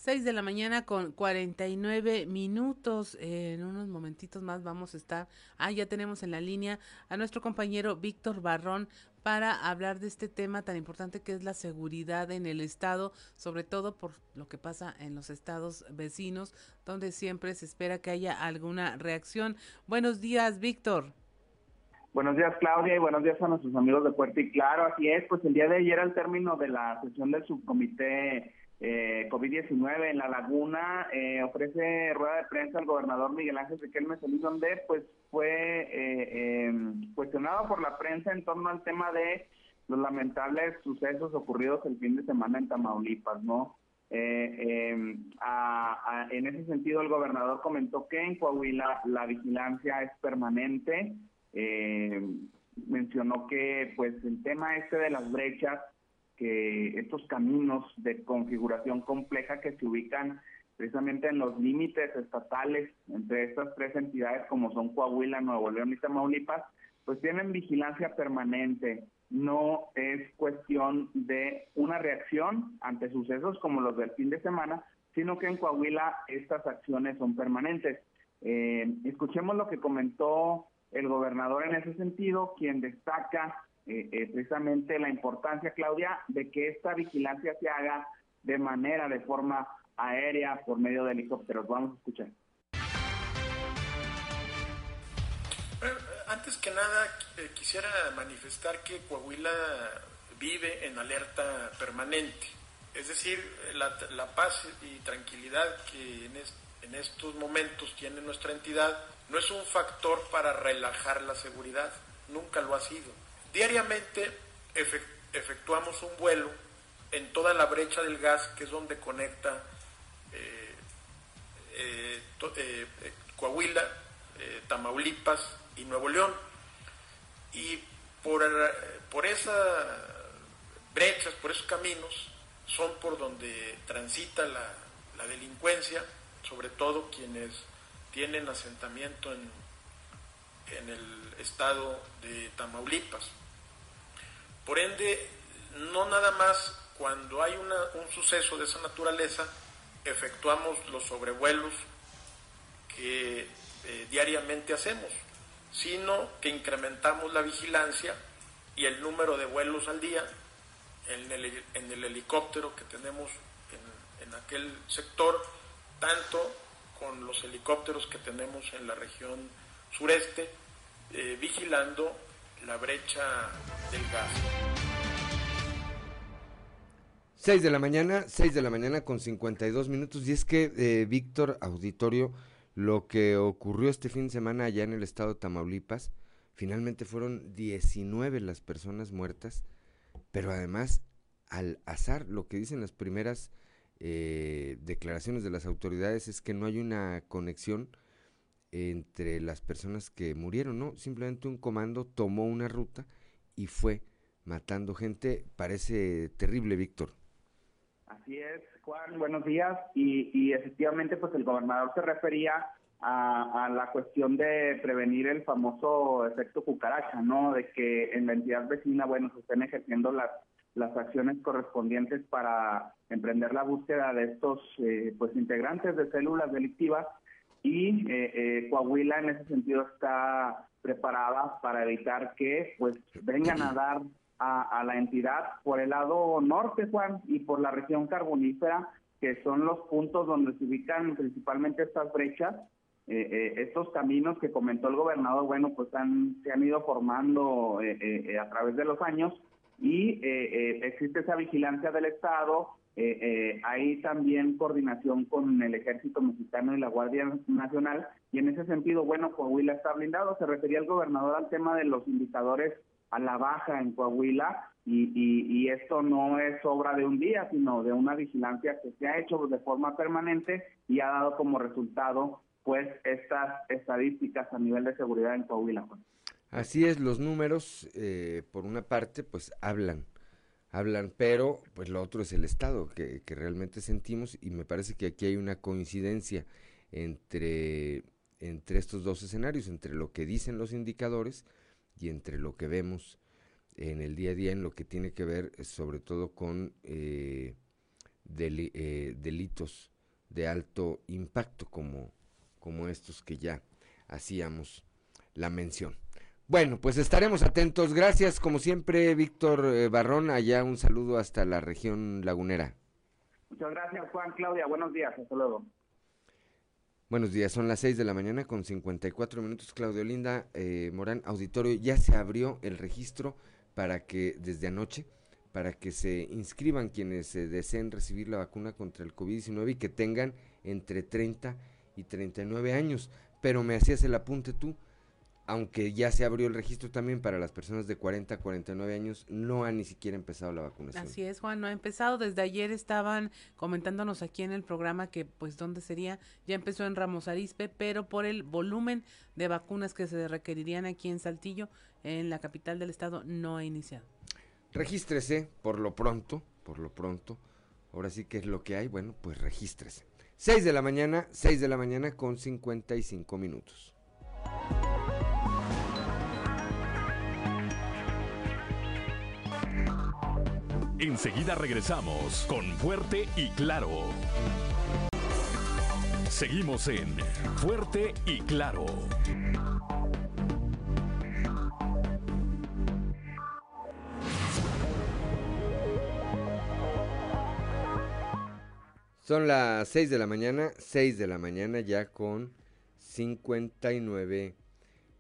6 de la mañana con 49 minutos. en unos momentitos más vamos a estar. Ah, ya tenemos en la línea a nuestro compañero Víctor Barrón para hablar de este tema tan importante que es la seguridad en el estado, sobre todo por lo que pasa en los estados vecinos, donde siempre se espera que haya alguna reacción. Buenos días, Víctor. Buenos días, Claudia, y buenos días a nuestros amigos de Puerto y Claro. Así es, pues el día de ayer, al término de la sesión del subcomité eh, COVID-19 en La Laguna, eh, ofrece rueda de prensa al gobernador Miguel Ángel Riquelme Solís, donde pues fue eh, em, cuestionado por la prensa en torno al tema de los lamentables sucesos ocurridos el fin de semana en Tamaulipas, ¿no? Em, en ese sentido, el gobernador comentó que en Coahuila la vigilancia es permanente. mencionó que, pues, el tema este de las brechas que estos caminos de configuración compleja que se ubican precisamente en los límites estatales entre estas tres entidades como son Coahuila, Nuevo León y Tamaulipas, pues tienen vigilancia permanente. No es cuestión de una reacción ante sucesos como los del fin de semana, sino que en Coahuila estas acciones son permanentes. Eh, escuchemos lo que comentó el gobernador en ese sentido, quien destaca eh, eh, precisamente la importancia, Claudia, de que esta vigilancia se haga de manera, de forma aérea, por medio de helicópteros. Vamos a escuchar. Antes que nada, eh, quisiera manifestar que Coahuila vive en alerta permanente. Es decir, la, paz y tranquilidad que en, en estos momentos tiene nuestra entidad no es un factor para relajar la seguridad, nunca lo ha sido Diariamente efectuamos un vuelo en toda la brecha del gas, que es donde conecta eh, eh, eh, Coahuila, Tamaulipas y Nuevo León. Y por, por esas brechas, por esos caminos, son por donde transita la, la delincuencia, sobre todo quienes tienen asentamiento en, en el estado de Tamaulipas. Por ende, no nada más cuando hay un suceso de esa naturaleza, efectuamos los sobrevuelos que eh, diariamente hacemos, sino que incrementamos la vigilancia y el número de vuelos al día en el, helicóptero que tenemos en, en, aquel sector, tanto con los helicópteros que tenemos en la región sureste, eh, vigilando la brecha del gas. 6 de la mañana, 6 de la mañana con 52 minutos. Y es que, eh, Víctor Auditorio, lo que ocurrió este fin de semana allá en el estado de Tamaulipas, finalmente fueron 19 las personas muertas, pero además, al azar, lo que dicen las primeras eh, declaraciones de las autoridades es que no hay una conexión entre las personas que murieron, ¿no? Simplemente un comando tomó una ruta y fue matando gente. Parece terrible, Víctor. Así es, Juan, buenos días. Y, efectivamente, pues el gobernador se refería a, la cuestión de prevenir el famoso efecto cucaracha, ¿no? De que en la entidad vecina, bueno, se estén ejerciendo las, las acciones correspondientes para emprender la búsqueda de estos, eh, pues, integrantes de células delictivas y eh, eh, Coahuila en ese sentido está preparada para evitar que pues vengan a dar a, la entidad por el lado norte, Juan, y por la región carbonífera, que son los puntos donde se ubican principalmente estas brechas. Eh, estos caminos que comentó el gobernador, bueno, pues han, se han ido formando a través de los años y existe esa vigilancia del Estado, eh, eh, hay también coordinación con el Ejército Mexicano y la Guardia Nacional y en ese sentido, bueno, Coahuila está blindado. Se refería el gobernador al tema de los indicadores a la baja en Coahuila y, y, esto no es obra de un día, sino de una vigilancia que se ha hecho de forma permanente y ha dado como resultado pues estas estadísticas a nivel de seguridad en Coahuila. Así es, los números, eh, por una parte, pues hablan hablan, pero pues lo otro es el Estado que, que, realmente sentimos y me parece que aquí hay una coincidencia entre, entre estos dos escenarios, entre lo que dicen los indicadores y entre lo que vemos en el día a día en lo que tiene que ver eh, sobre todo con eh, eh, delitos de alto impacto como, como estos que ya hacíamos la mención. Bueno, pues estaremos atentos. Gracias, como siempre, Víctor eh, Barrón. Allá un saludo hasta la región lagunera. Muchas gracias, Juan. Claudia, buenos días. Hasta luego. Buenos días, son las 6 de la mañana con 54 minutos. Claudio Linda eh, Morán, auditorio, ya se abrió el registro para que desde anoche, para que se inscriban quienes deseen recibir la vacuna contra el COVID-19 y que tengan entre 30 y 39 años. Pero me hacías el apunte tú, aunque ya se abrió el registro también para las personas de 40 a 49 años, no ha ni siquiera empezado la vacunación. Así es, Juan, no ha empezado. Desde ayer estaban comentándonos aquí en el programa que, pues, ¿dónde sería? Ya empezó en Ramos Arizpe, pero por el volumen de vacunas que se requerirían aquí en Saltillo, en la capital del estado, no ha iniciado. Regístrese por lo pronto, por lo pronto. Ahora sí que es lo que hay, bueno, pues regístrese. 6 de la mañana, 6 de la mañana con 55 minutos. Enseguida regresamos con Fuerte y Claro. Seguimos en Fuerte y Claro. Son las 6 de la mañana, 6 de la mañana ya con 59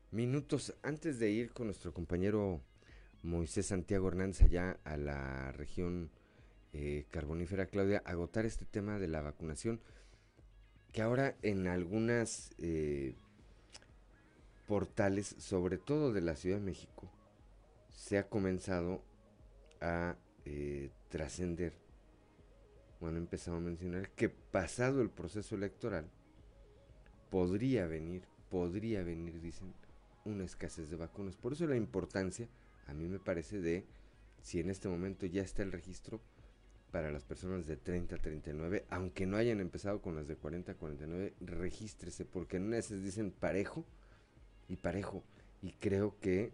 minutos. Antes de ir con nuestro compañero Moisés Santiago Hernández allá a la región eh, carbonífera, Claudia, agotar este tema de la vacunación, que ahora en algunas eh, portales, sobre todo de la Ciudad de México, se ha comenzado a eh, trascender, bueno, empezado a mencionar que pasado el proceso electoral, podría venir, podría venir, dicen, una escasez de vacunas. Por eso la importancia a mí me parece de si en este momento ya está el registro para las personas de 30 a 39, aunque no hayan empezado con las de 40 a 49, regístrese, porque en esas dicen parejo y parejo. Y creo que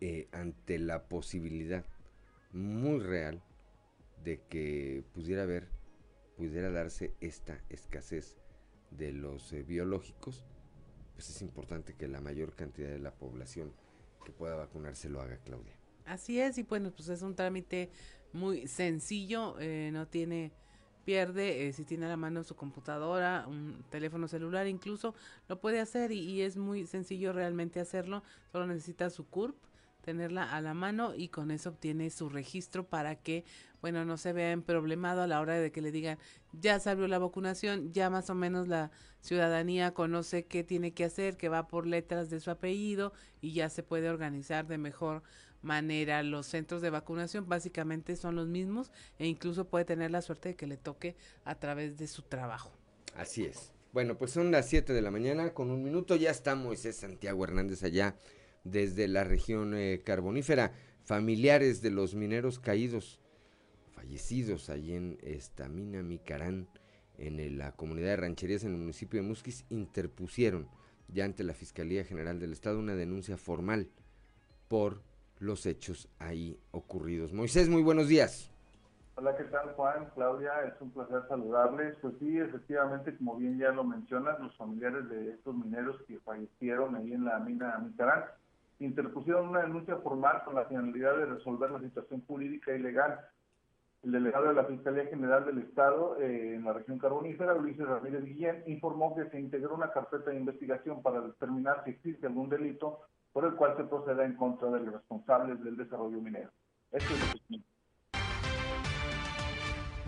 eh, ante la posibilidad muy real de que pudiera haber, pudiera darse esta escasez de los eh, biológicos, pues es importante que la mayor cantidad de la población que pueda vacunarse lo haga, Claudia. Así es, y bueno, pues es un trámite muy sencillo, eh, no tiene pierde, eh, si tiene a la mano su computadora, un teléfono celular incluso, lo puede hacer y, y, es muy sencillo realmente hacerlo, solo necesita su CURP, tenerla a la mano y con eso obtiene su registro para que, bueno, no se vea problemado a la hora de que le digan, ya salió la vacunación, ya más o menos la ciudadanía conoce qué tiene que hacer, que va por letras de su apellido y ya se puede organizar de mejor manera. Los centros de vacunación básicamente son los mismos e incluso puede tener la suerte de que le toque a través de su trabajo. Así es. Bueno, pues son las 7 de la mañana, con un minuto ya está Moisés Santiago Hernández allá desde la región eh, carbonífera. Familiares de los mineros caídos, fallecidos allí en esta mina Micarán, en la comunidad de rancherías en el municipio de Musquis, interpusieron ya ante la Fiscalía General del Estado una denuncia formal por los hechos ahí ocurridos. Moisés, muy buenos días. Hola, ¿qué tal Juan? Claudia, es un placer saludarles. Pues sí, efectivamente, como bien ya lo mencionas, los familiares de estos mineros que fallecieron ahí en la mina Micarán interpusieron una denuncia formal con la finalidad de resolver la situación jurídica y legal. El delegado de la Fiscalía General del Estado eh, en la región carbonífera, Luis Ramírez Guillén, informó que se integró una carpeta de investigación para determinar si existe algún delito por el cual se proceda en contra de los responsables del desarrollo minero. Esto es lo que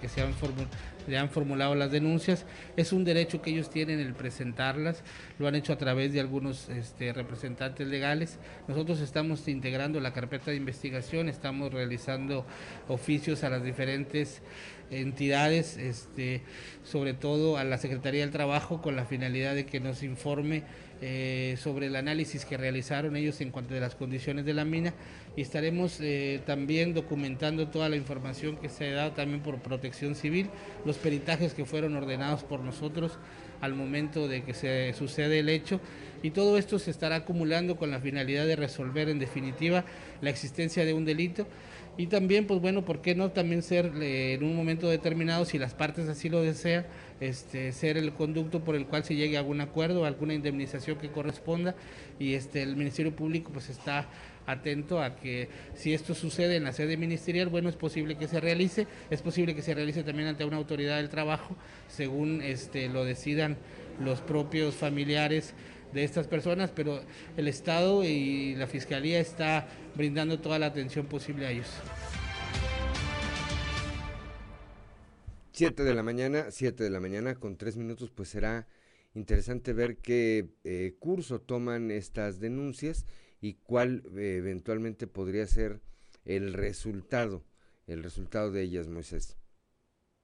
que se han, formulado las denuncias. Es un derecho que ellos tienen el presentarlas, lo han hecho a través de algunos este, representantes legales. Nosotros estamos integrando la carpeta de investigación, estamos realizando oficios a las diferentes entidades, este, sobre todo a la Secretaría del Trabajo, con la finalidad de que nos informe eh, sobre el análisis que realizaron ellos en cuanto a las condiciones de la mina y estaremos eh, también documentando toda la información que se da también por protección civil. Lo los peritajes que fueron ordenados por nosotros al momento de que se sucede el hecho y todo esto se estará acumulando con la finalidad de resolver en definitiva la existencia de un delito y también pues bueno, ¿por qué no también ser eh, en un momento determinado si las partes así lo desean, este ser el conducto por el cual se llegue a algún acuerdo, alguna indemnización que corresponda y este el Ministerio Público pues está atento a que si esto sucede en la sede ministerial, bueno, es posible que se realice, es posible que se realice también ante una autoridad del trabajo, según este lo decidan los propios familiares de estas personas, pero el Estado y la Fiscalía está brindando toda la atención posible a ellos. Siete de la mañana, siete de la mañana con tres minutos, pues será interesante ver qué eh, curso toman estas denuncias y cuál eh, eventualmente podría ser el resultado, el resultado de ellas, Moisés.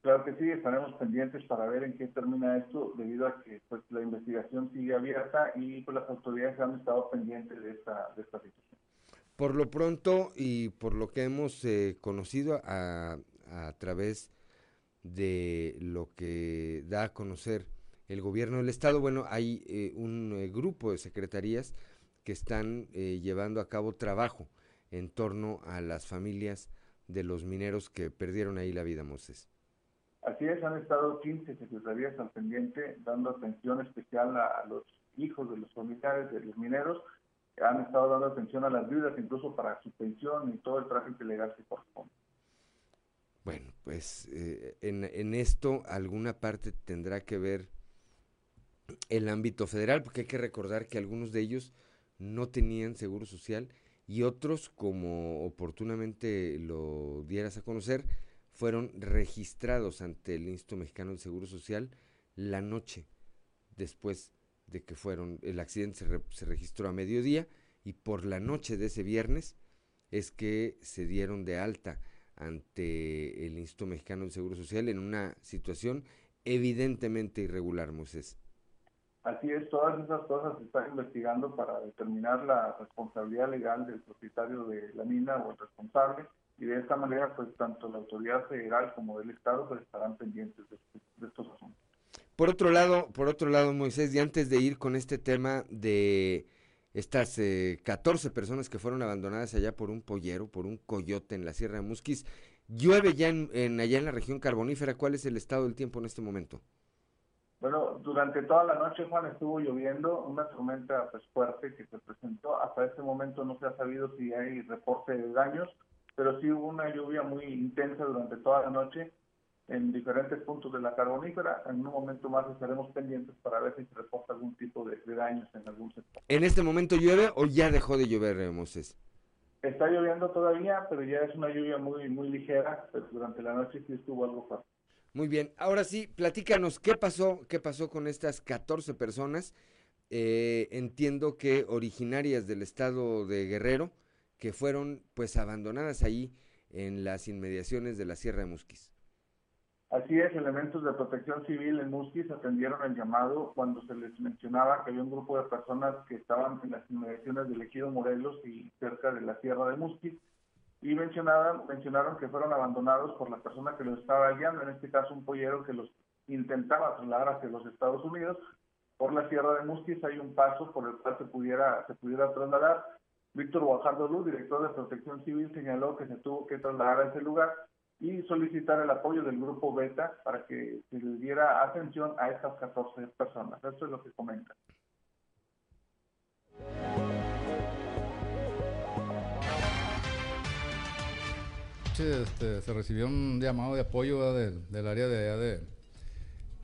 Claro que sí, estaremos pendientes para ver en qué termina esto, debido a que pues, la investigación sigue abierta y pues, las autoridades han estado pendientes de esta, de esta situación. Por lo pronto y por lo que hemos eh, conocido a, través de lo que da a conocer el gobierno del Estado, bueno, hay eh, un eh, grupo de secretarías que están eh, llevando a cabo trabajo en torno a las familias de los mineros que perdieron ahí la vida, Moses. Así es, han estado 15 secretarías al pendiente dando atención especial a, los hijos de los familiares de los mineros, han estado dando atención a las viudas incluso para su pensión y todo el tráfico legal que corresponde. Bueno, pues eh, en, en esto alguna parte tendrá que ver el ámbito federal, porque hay que recordar que algunos de ellos no tenían seguro social y otros, como oportunamente lo dieras a conocer, fueron registrados ante el Instituto Mexicano del Seguro Social la noche después de que fueron, el accidente se, se, registró a mediodía y por la noche de ese viernes es que se dieron de alta ante el Instituto Mexicano del Seguro Social en una situación evidentemente irregular, Moisés. Así es, todas esas cosas se están investigando para determinar la responsabilidad legal del propietario de la mina o el responsable y de esta manera pues tanto la autoridad federal como del estado pues estarán pendientes de, de estos asuntos. Por otro lado, por otro lado, Moisés, y antes de ir con este tema de estas eh, 14 personas que fueron abandonadas allá por un pollero, por un coyote en la Sierra de Musquis, llueve ya en, en allá en la región carbonífera. ¿Cuál es el estado del tiempo en este momento? Bueno, durante toda la noche, Juan, estuvo lloviendo, una tormenta pues, fuerte que se presentó. Hasta este momento no se ha sabido si hay reporte de daños, pero sí hubo una lluvia muy intensa durante toda la noche en diferentes puntos de la carbonífera. En un momento más estaremos pendientes para ver si se reporta algún tipo de, de daños en algún sector. ¿En este momento llueve o ya dejó de llover, Moses? Está lloviendo todavía, pero ya es una lluvia muy, muy ligera, pero durante la noche sí estuvo algo fuerte. Muy bien, ahora sí, platícanos qué pasó, qué pasó con estas 14 personas. Eh, entiendo que originarias del estado de Guerrero, que fueron pues abandonadas ahí en las inmediaciones de la Sierra de Musquis. Así es, elementos de protección civil en Musquis atendieron el llamado cuando se les mencionaba que había un grupo de personas que estaban en las inmediaciones del Ejido Morelos y cerca de la Sierra de Musquis y mencionaron que fueron abandonados por la persona que los estaba guiando, en este caso un pollero que los intentaba trasladar hacia los Estados Unidos. Por la Sierra de Musquis hay un paso por el cual se pudiera, se pudiera trasladar. Víctor Guajardo Luz, director de Protección Civil, señaló que se tuvo que trasladar a ese lugar y solicitar el apoyo del grupo Beta para que se le diera atención a estas 14 personas. Esto es lo que comenta. Este, se recibió un llamado de apoyo del, área de de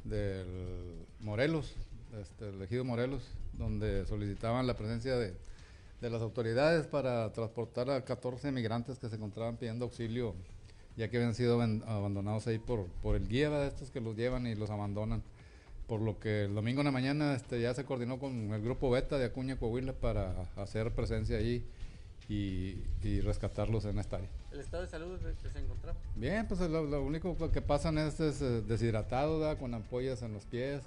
del Morelos, este, el ejido Morelos, donde solicitaban la presencia de, de, las autoridades para transportar a 14 migrantes que se encontraban pidiendo auxilio, ya que habían sido abandonados ahí por, por el guía de estos que los llevan y los abandonan. Por lo que el domingo en la mañana este, ya se coordinó con el grupo Beta de Acuña, Coahuila, para hacer presencia allí y, y rescatarlos en esta área. ¿El estado de salud que se encontraba? Bien, pues lo, lo único que pasan es, es deshidratado, ¿da? con ampollas en los pies,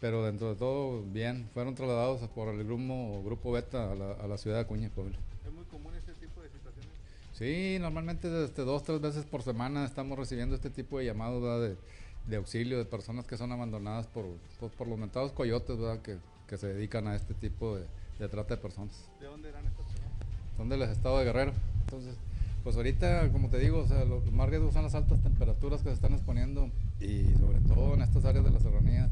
pero dentro de todo bien. Fueron trasladados por el grupo, grupo Beta a la, a la ciudad de Acuña, Puebla. ¿Es muy común este tipo de situaciones? Sí, normalmente desde dos, tres veces por semana estamos recibiendo este tipo de llamados de, de auxilio de personas que son abandonadas por, pues, por los mentados coyotes, ¿verdad? Que, que se dedican a este tipo de, de trata de personas. ¿De dónde eran estas personas? Son del estado de Guerrero. Entonces, pues ahorita, como te digo, o sea, los más son las altas temperaturas que se están exponiendo y sobre todo en estas áreas de la serranía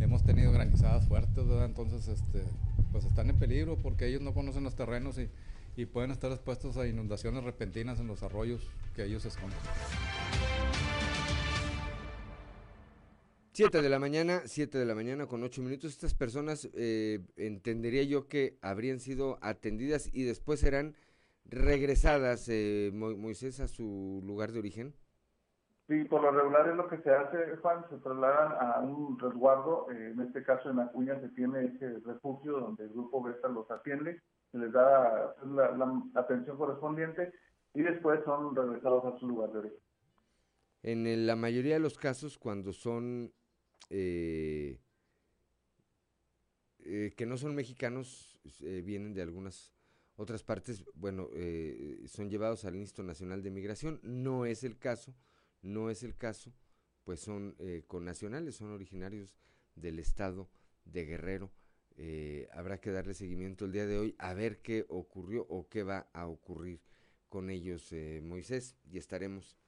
hemos tenido granizadas fuertes, ¿verdad? Entonces, este, pues están en peligro porque ellos no conocen los terrenos y, pueden estar expuestos a inundaciones repentinas en los arroyos que ellos esconden. 7 de la mañana, 7 de la mañana con 8 minutos. Estas personas eh, entendería yo que habrían sido atendidas y después serán regresadas, eh, Mo- Moisés, a su lugar de origen. Sí, por lo regular es lo que se hace, Juan, se trasladan a un resguardo, eh, en este caso en Acuña se tiene ese refugio donde el grupo Beta los atiende, se les da pues, la, atención correspondiente y después son regresados a su lugar de origen. En la mayoría de los casos, cuando son eh, eh, que no son mexicanos, eh, vienen de algunas otras partes, bueno, son llevados al Instituto Nacional de Migración. No es el caso, no es el caso, pues son eh, connacionales, son originarios del estado de Guerrero. Eh, habrá que darle seguimiento el día de hoy a ver qué ocurrió o qué va a ocurrir con ellos, eh, Moisés, y estaremos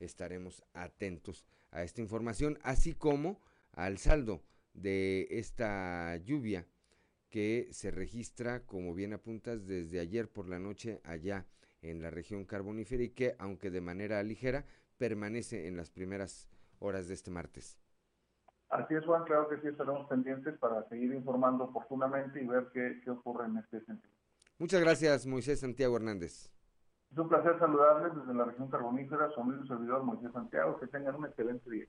estaremos atentos a esta información, así como al saldo de esta lluvia que se registra, como bien apuntas, desde ayer por la noche allá en la región carbonífera y que, aunque de manera ligera, permanece en las primeras horas de este martes. Así es, Juan, claro que sí estaremos pendientes para seguir informando oportunamente y ver qué, qué ocurre en este sentido. Muchas gracias, Moisés Santiago Hernández. Es un placer saludarles desde la región carbonífera, su amigo y servidor Moisés Santiago, que tengan un excelente día.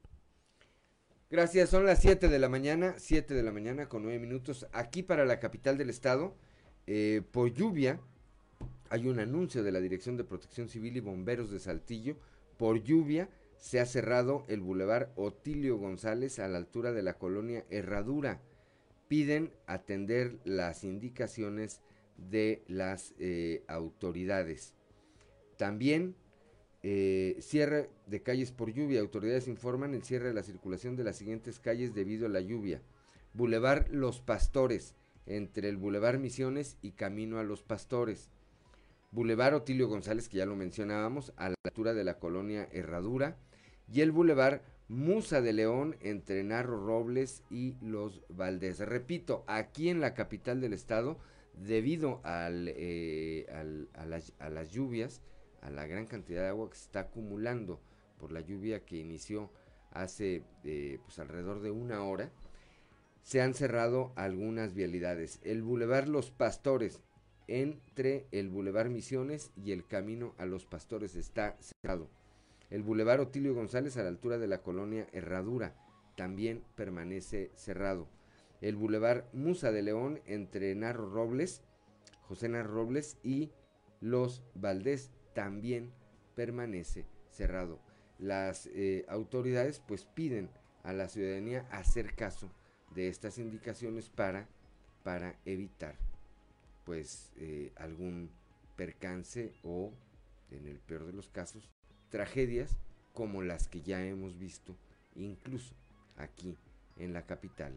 Gracias, son las 7 de la mañana, 7 de la mañana con 9 minutos. Aquí para la capital del estado, eh, por lluvia, hay un anuncio de la Dirección de Protección Civil y Bomberos de Saltillo. Por lluvia se ha cerrado el bulevar Otilio González a la altura de la colonia Herradura. Piden atender las indicaciones de las eh, autoridades. También eh, cierre de calles por lluvia. Autoridades informan el cierre de la circulación de las siguientes calles debido a la lluvia. Boulevard Los Pastores, entre el Boulevard Misiones y Camino a los Pastores. Boulevard Otilio González, que ya lo mencionábamos, a la altura de la colonia Herradura. Y el Boulevard Musa de León, entre Narro Robles y Los Valdés. Repito, aquí en la capital del estado, debido eh, al- a, las, a las lluvias, a la gran cantidad de agua que se está acumulando por la lluvia que inició hace eh, pues alrededor de una hora, se han cerrado algunas vialidades. El Boulevard Los Pastores, entre el Boulevard Misiones y el Camino a los Pastores, está cerrado. El Boulevard Otilio González a la altura de la colonia Herradura también permanece cerrado. El Boulevard Musa de León entre Narro Robles, José Narro Robles y Los Valdés también permanece cerrado. Las eh, autoridades pues piden a la ciudadanía hacer caso de estas indicaciones para, para evitar pues eh, algún percance o en el peor de los casos tragedias como las que ya hemos visto incluso aquí en la capital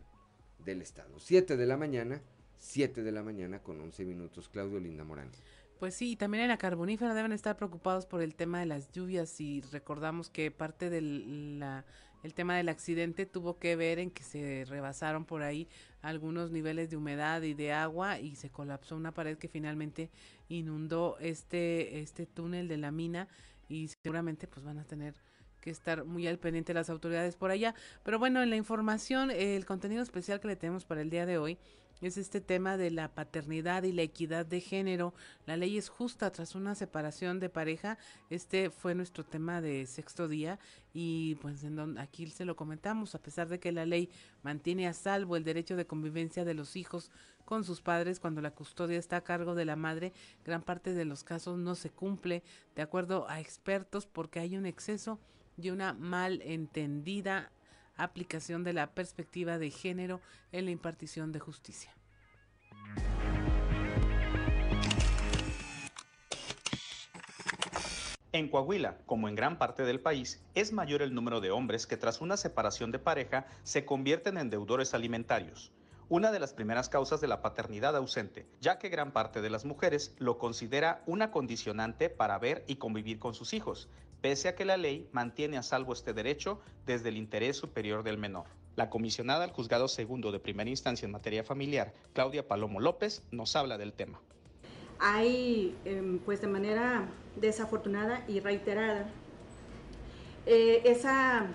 del estado. 7 de la mañana, 7 de la mañana con 11 minutos. Claudio Linda Morán. Pues sí, y también en la carbonífera deben estar preocupados por el tema de las lluvias y recordamos que parte del la- el tema del accidente tuvo que ver en que se rebasaron por ahí algunos niveles de humedad y de agua y se colapsó una pared que finalmente inundó este este túnel de la mina y seguramente pues van a tener que estar muy al pendiente las autoridades por allá. Pero bueno, en la información, el contenido especial que le tenemos para el día de hoy es este tema de la paternidad y la equidad de género. La ley es justa tras una separación de pareja. Este fue nuestro tema de sexto día y pues en aquí se lo comentamos, a pesar de que la ley mantiene a salvo el derecho de convivencia de los hijos con sus padres cuando la custodia está a cargo de la madre, gran parte de los casos no se cumple de acuerdo a expertos porque hay un exceso y una mal entendida aplicación de la perspectiva de género en la impartición de justicia. En Coahuila, como en gran parte del país, es mayor el número de hombres que tras una separación de pareja se convierten en deudores alimentarios, una de las primeras causas de la paternidad ausente, ya que gran parte de las mujeres lo considera una condicionante para ver y convivir con sus hijos, pese a que la ley mantiene a salvo este derecho desde el interés superior del menor. La comisionada al juzgado segundo de primera instancia en materia familiar, Claudia Palomo López, nos habla del tema hay, em, pues de manera desafortunada y reiterada, eh, esa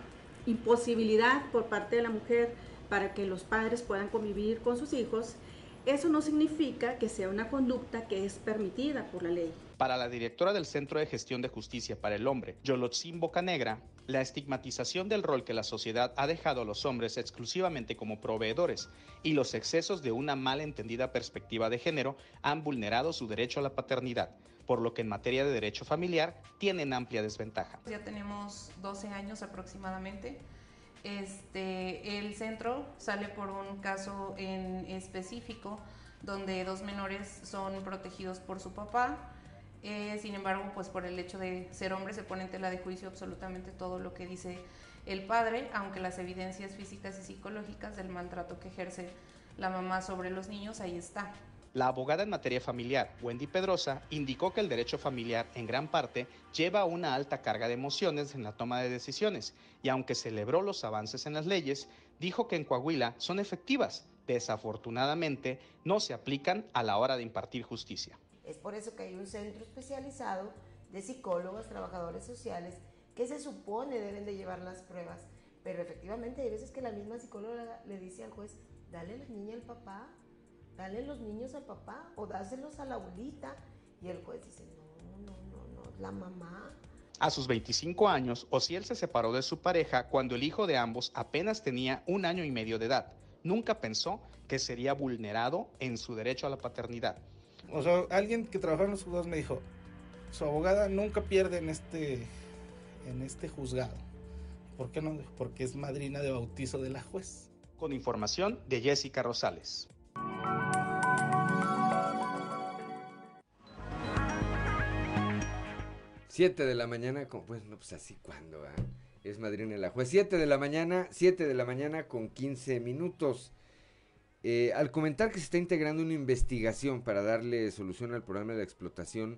imposibilidad por parte de la mujer para que los padres puedan convivir con sus hijos, eso no significa que sea una conducta que es permitida por la ley. Para la directora del Centro de Gestión de Justicia para el Hombre, Yolotzin Bocanegra, la estigmatización del rol que la sociedad ha dejado a los hombres exclusivamente como proveedores y los excesos de una mal entendida perspectiva de género han vulnerado su derecho a la paternidad, por lo que en materia de derecho familiar tienen amplia desventaja. Ya tenemos 12 años aproximadamente. Este, el centro sale por un caso en específico donde dos menores son protegidos por su papá eh, sin embargo, pues por el hecho de ser hombre se pone en tela de juicio absolutamente todo lo que dice el padre, aunque las evidencias físicas y psicológicas del maltrato que ejerce la mamá sobre los niños ahí está. La abogada en materia familiar, Wendy Pedrosa, indicó que el derecho familiar en gran parte lleva una alta carga de emociones en la toma de decisiones y aunque celebró los avances en las leyes, dijo que en Coahuila son efectivas. Desafortunadamente, no se aplican a la hora de impartir justicia. Es por eso que hay un centro especializado de psicólogos, trabajadores sociales, que se supone deben de llevar las pruebas. Pero efectivamente hay veces que la misma psicóloga le dice al juez, dale la niña al papá, dale los niños al papá o dáselos a la abuelita. Y el juez dice, no, no, no, no, la mamá. A sus 25 años, Ociel se separó de su pareja cuando el hijo de ambos apenas tenía un año y medio de edad. Nunca pensó que sería vulnerado en su derecho a la paternidad. O sea, alguien que trabajaba en los juzgados me dijo, su abogada nunca pierde en este, en este juzgado. ¿Por qué no? Porque es madrina de bautizo de la juez. Con información de Jessica Rosales. Siete de la mañana, con, pues no, pues así cuando es madrina la juez. Siete de la mañana, siete de la mañana con quince minutos. Eh, al comentar que se está integrando una investigación para darle solución al problema de la explotación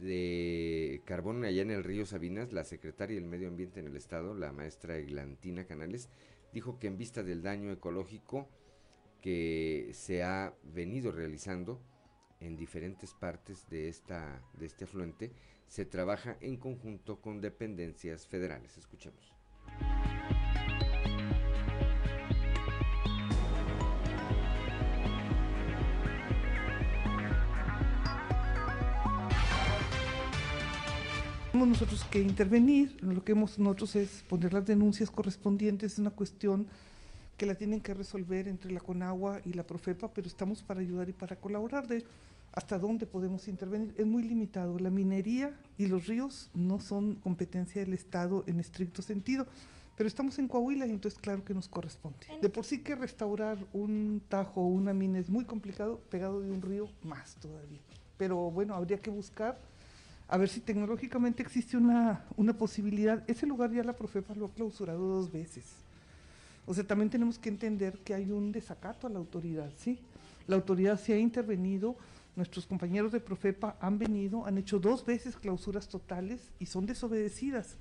de carbón allá en el río Sabinas, la secretaria del Medio Ambiente en el Estado, la maestra Eglantina Canales, dijo que en vista del daño ecológico que se ha venido realizando en diferentes partes de, esta, de este afluente, se trabaja en conjunto con dependencias federales. Escuchemos. Tenemos nosotros que intervenir, lo que hemos nosotros es poner las denuncias correspondientes, es una cuestión que la tienen que resolver entre la Conagua y la Profepa, pero estamos para ayudar y para colaborar de hasta dónde podemos intervenir. Es muy limitado. La minería y los ríos no son competencia del Estado en estricto sentido, pero estamos en Coahuila y entonces claro que nos corresponde. De por sí que restaurar un tajo o una mina es muy complicado, pegado de un río más todavía. Pero bueno, habría que buscar a ver si tecnológicamente existe una, una posibilidad. Ese lugar ya la Profepa lo ha clausurado dos veces. O sea, también tenemos que entender que hay un desacato a la autoridad, ¿sí? La autoridad se ha intervenido, nuestros compañeros de Profepa han venido, han hecho dos veces clausuras totales y son desobedecidas.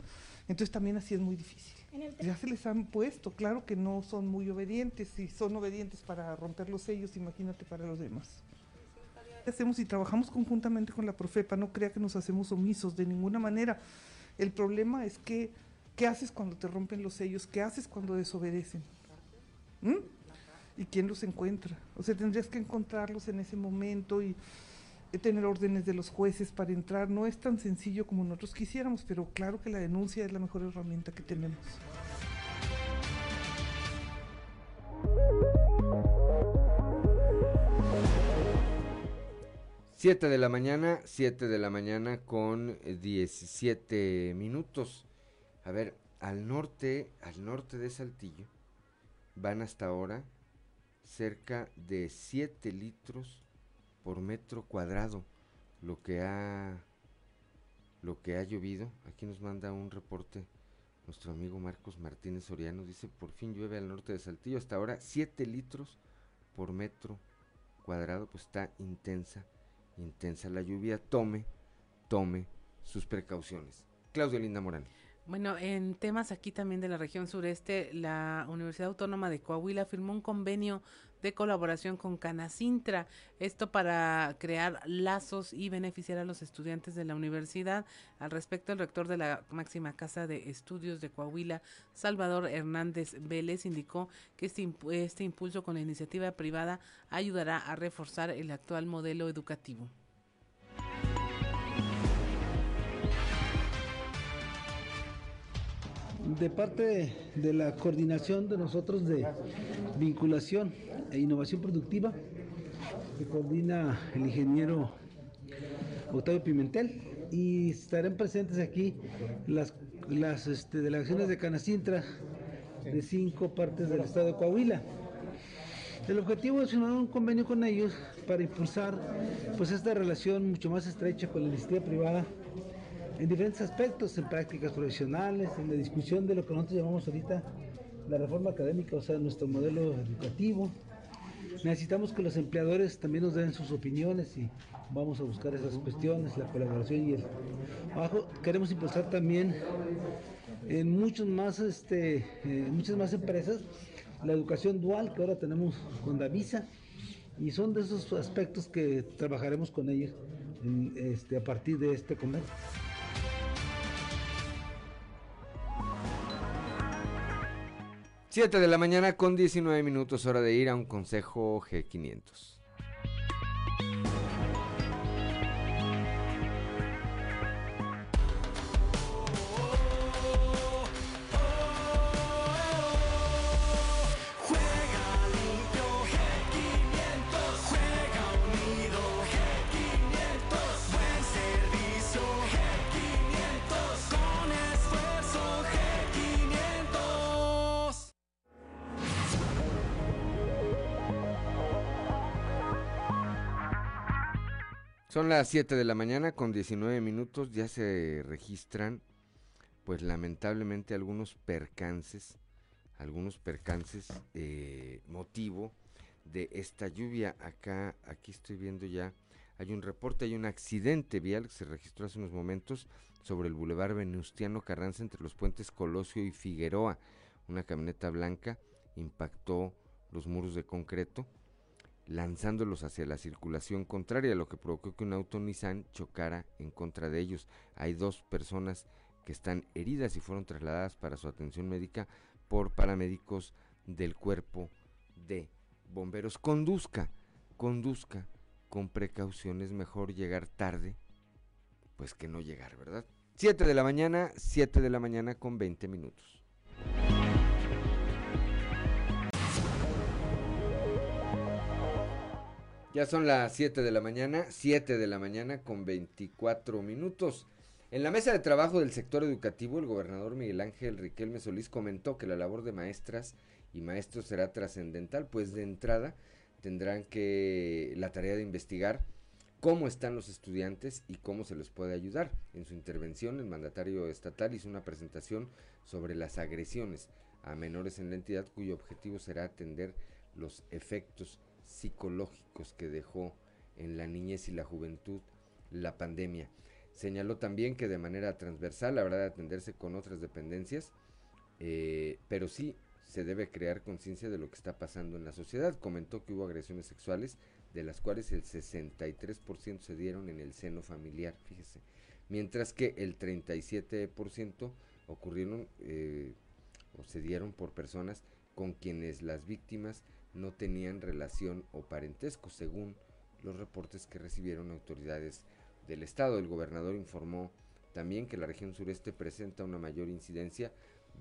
Entonces también así es muy difícil. Ya se les han puesto, claro que no son muy obedientes, si son obedientes para romper los sellos, imagínate para los demás hacemos y trabajamos conjuntamente con la Profepa, no crea que nos hacemos omisos de ninguna manera. El problema es que, ¿qué haces cuando te rompen los sellos? ¿Qué haces cuando desobedecen? ¿Mm? ¿Y quién los encuentra? O sea, tendrías que encontrarlos en ese momento y tener órdenes de los jueces para entrar. No es tan sencillo como nosotros quisiéramos, pero claro que la denuncia es la mejor herramienta que tenemos. 7 de la mañana, 7 de la mañana con 17 minutos. A ver, al norte, al norte de Saltillo, van hasta ahora cerca de 7 litros por metro cuadrado, lo que ha lo que ha llovido. Aquí nos manda un reporte nuestro amigo Marcos Martínez Soriano. Dice, por fin llueve al norte de Saltillo. Hasta ahora 7 litros por metro cuadrado. Pues está intensa, intensa la lluvia. Tome, tome sus precauciones. Claudio Linda Morán. Bueno, en temas aquí también de la región sureste, la Universidad Autónoma de Coahuila firmó un convenio de colaboración con Canacintra, esto para crear lazos y beneficiar a los estudiantes de la universidad. Al respecto, el rector de la máxima casa de estudios de Coahuila, Salvador Hernández Vélez, indicó que este, este impulso con la iniciativa privada ayudará a reforzar el actual modelo educativo. De parte de la coordinación de nosotros de vinculación e innovación productiva, que coordina el ingeniero Octavio Pimentel, y estarán presentes aquí las, las este, delegaciones de Canacintra de cinco partes del estado de Coahuila. El objetivo es firmar un convenio con ellos para impulsar pues esta relación mucho más estrecha con la iniciativa privada en diferentes aspectos, en prácticas profesionales, en la discusión de lo que nosotros llamamos ahorita la reforma académica, o sea, nuestro modelo educativo. Necesitamos que los empleadores también nos den sus opiniones y vamos a buscar esas cuestiones, la colaboración y el trabajo. Queremos impulsar también en muchos más, este, muchas más empresas la educación dual que ahora tenemos con Davisa y son de esos aspectos que trabajaremos con ellos este, a partir de este convenio. 7 de la mañana con 19 minutos, hora de ir a un consejo G500. Son las 7 de la mañana con 19 minutos, ya se registran pues lamentablemente algunos percances, algunos percances eh, motivo de esta lluvia. Acá, aquí estoy viendo ya, hay un reporte, hay un accidente vial que se registró hace unos momentos sobre el bulevar Venustiano Carranza entre los puentes Colosio y Figueroa. Una camioneta blanca impactó los muros de concreto lanzándolos hacia la circulación contraria, lo que provocó que un auto Nissan chocara en contra de ellos. Hay dos personas que están heridas y fueron trasladadas para su atención médica por paramédicos del cuerpo de bomberos. Conduzca, conduzca con precaución, es mejor llegar tarde, pues que no llegar, ¿verdad? 7 de la mañana, 7 de la mañana con 20 minutos. Ya son las 7 de la mañana, 7 de la mañana con 24 minutos. En la mesa de trabajo del sector educativo, el gobernador Miguel Ángel Riquelme Solís comentó que la labor de maestras y maestros será trascendental, pues de entrada tendrán que la tarea de investigar cómo están los estudiantes y cómo se les puede ayudar. En su intervención, el mandatario estatal hizo una presentación sobre las agresiones a menores en la entidad, cuyo objetivo será atender los efectos psicológicos que dejó en la niñez y la juventud la pandemia. Señaló también que de manera transversal habrá de atenderse con otras dependencias, eh, pero sí se debe crear conciencia de lo que está pasando en la sociedad. Comentó que hubo agresiones sexuales, de las cuales el 63% se dieron en el seno familiar, fíjese, mientras que el 37% ocurrieron eh, o se dieron por personas con quienes las víctimas no tenían relación o parentesco, según los reportes que recibieron autoridades del Estado. El gobernador informó también que la región sureste presenta una mayor incidencia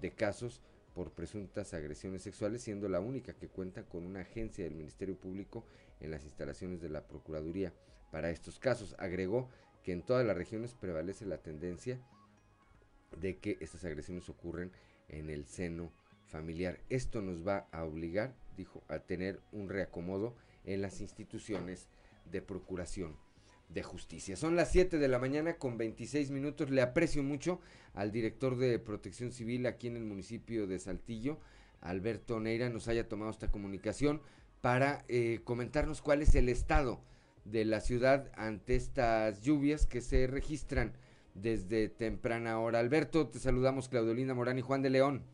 de casos por presuntas agresiones sexuales, siendo la única que cuenta con una agencia del Ministerio Público en las instalaciones de la Procuraduría para estos casos. Agregó que en todas las regiones prevalece la tendencia de que estas agresiones ocurren en el seno familiar. Esto nos va a obligar dijo, a tener un reacomodo en las instituciones de procuración. de Justicia. Son las 7 de la mañana con 26 minutos. Le aprecio mucho al director de Protección Civil aquí en el municipio de Saltillo, Alberto Neira, nos haya tomado esta comunicación para eh, comentarnos cuál es el estado de la ciudad ante estas lluvias que se registran desde temprana hora. Alberto, te saludamos Claudelina Morán y Juan de León.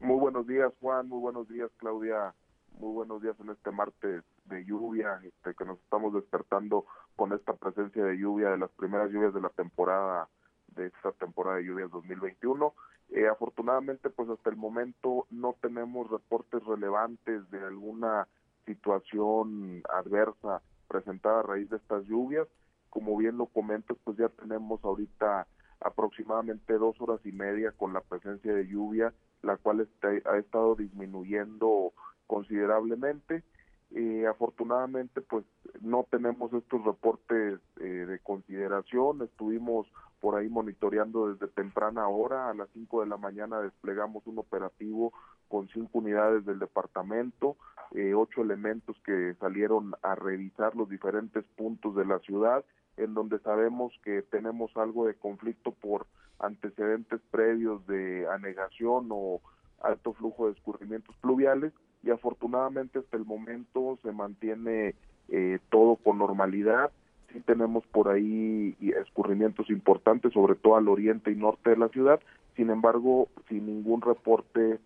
Muy buenos días, Juan. Muy buenos días, Claudia. Muy buenos días en este martes de lluvia, este, que nos estamos despertando con esta presencia de lluvia, de las primeras lluvias de la temporada, de esta temporada de lluvias 2021. Eh, afortunadamente, pues hasta el momento no tenemos reportes relevantes de alguna situación adversa presentada a raíz de estas lluvias. Como bien lo comentas, pues ya tenemos ahorita aproximadamente dos horas y media con la presencia de lluvia, la cual está, ha estado disminuyendo considerablemente. Eh, afortunadamente, pues no tenemos estos reportes eh, de consideración. Estuvimos por ahí monitoreando desde temprana hora. A las 5 de la mañana desplegamos un operativo con cinco unidades del departamento, eh, ocho elementos que salieron a revisar los diferentes puntos de la ciudad, en donde sabemos que tenemos algo de conflicto por antecedentes previos de anegación o alto flujo de escurrimientos pluviales y afortunadamente hasta el momento se mantiene eh, todo con normalidad. Sí tenemos por ahí escurrimientos importantes, sobre todo al oriente y norte de la ciudad, sin embargo, sin ningún reporte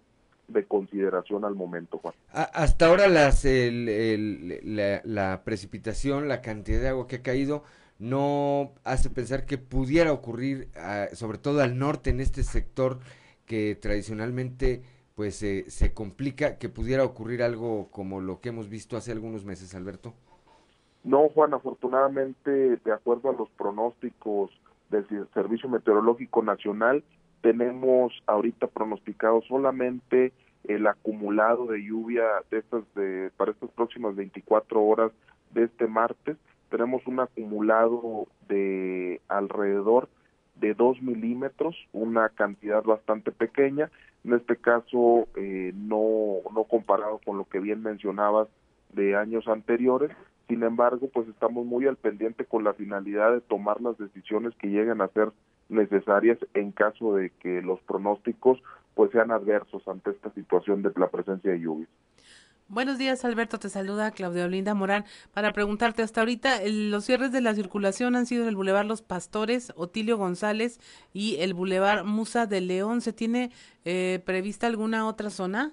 de consideración al momento, Juan. hasta ahora las, la, la, precipitación, la cantidad de agua que ha caído, no hace pensar que pudiera ocurrir, ah, sobre todo al norte, en este sector que tradicionalmente pues se complica que pudiera ocurrir algo como lo que hemos visto hace algunos meses, Alberto? No, Juan, afortunadamente, de acuerdo a los pronósticos del Servicio Meteorológico Nacional, tenemos ahorita pronosticado solamente el acumulado de lluvia de estas de, para estas próximas 24 horas de este martes. Tenemos un acumulado de alrededor de 2 milímetros, una cantidad bastante pequeña, en este caso eh, no, no comparado con lo que bien mencionabas de años anteriores, sin embargo, pues estamos muy al pendiente con la finalidad de tomar las decisiones que lleguen a ser necesarias en caso de que los pronósticos pues sean adversos ante esta situación de la presencia de lluvias. Buenos días, Alberto. Te saluda Claudia Olinda Morán para preguntarte hasta ahorita los cierres de la circulación han sido el Boulevard Los Pastores, Otilio González y el Boulevard Musa de León. ¿Se tiene eh, prevista alguna otra zona?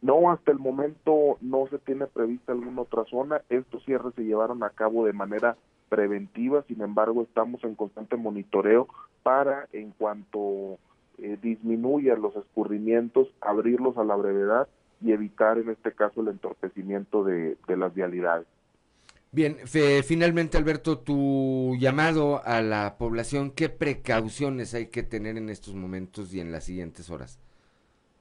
No, hasta el momento no se tiene prevista alguna otra zona. Estos cierres se llevaron a cabo de manera preventiva, sin embargo estamos en constante monitoreo para en cuanto eh, disminuyan los escurrimientos, abrirlos a la brevedad y evitar en este caso el entorpecimiento de, las vialidades. Bien, finalmente Alberto, tu llamado a la población, ¿qué precauciones hay que tener en estos momentos y en las siguientes horas?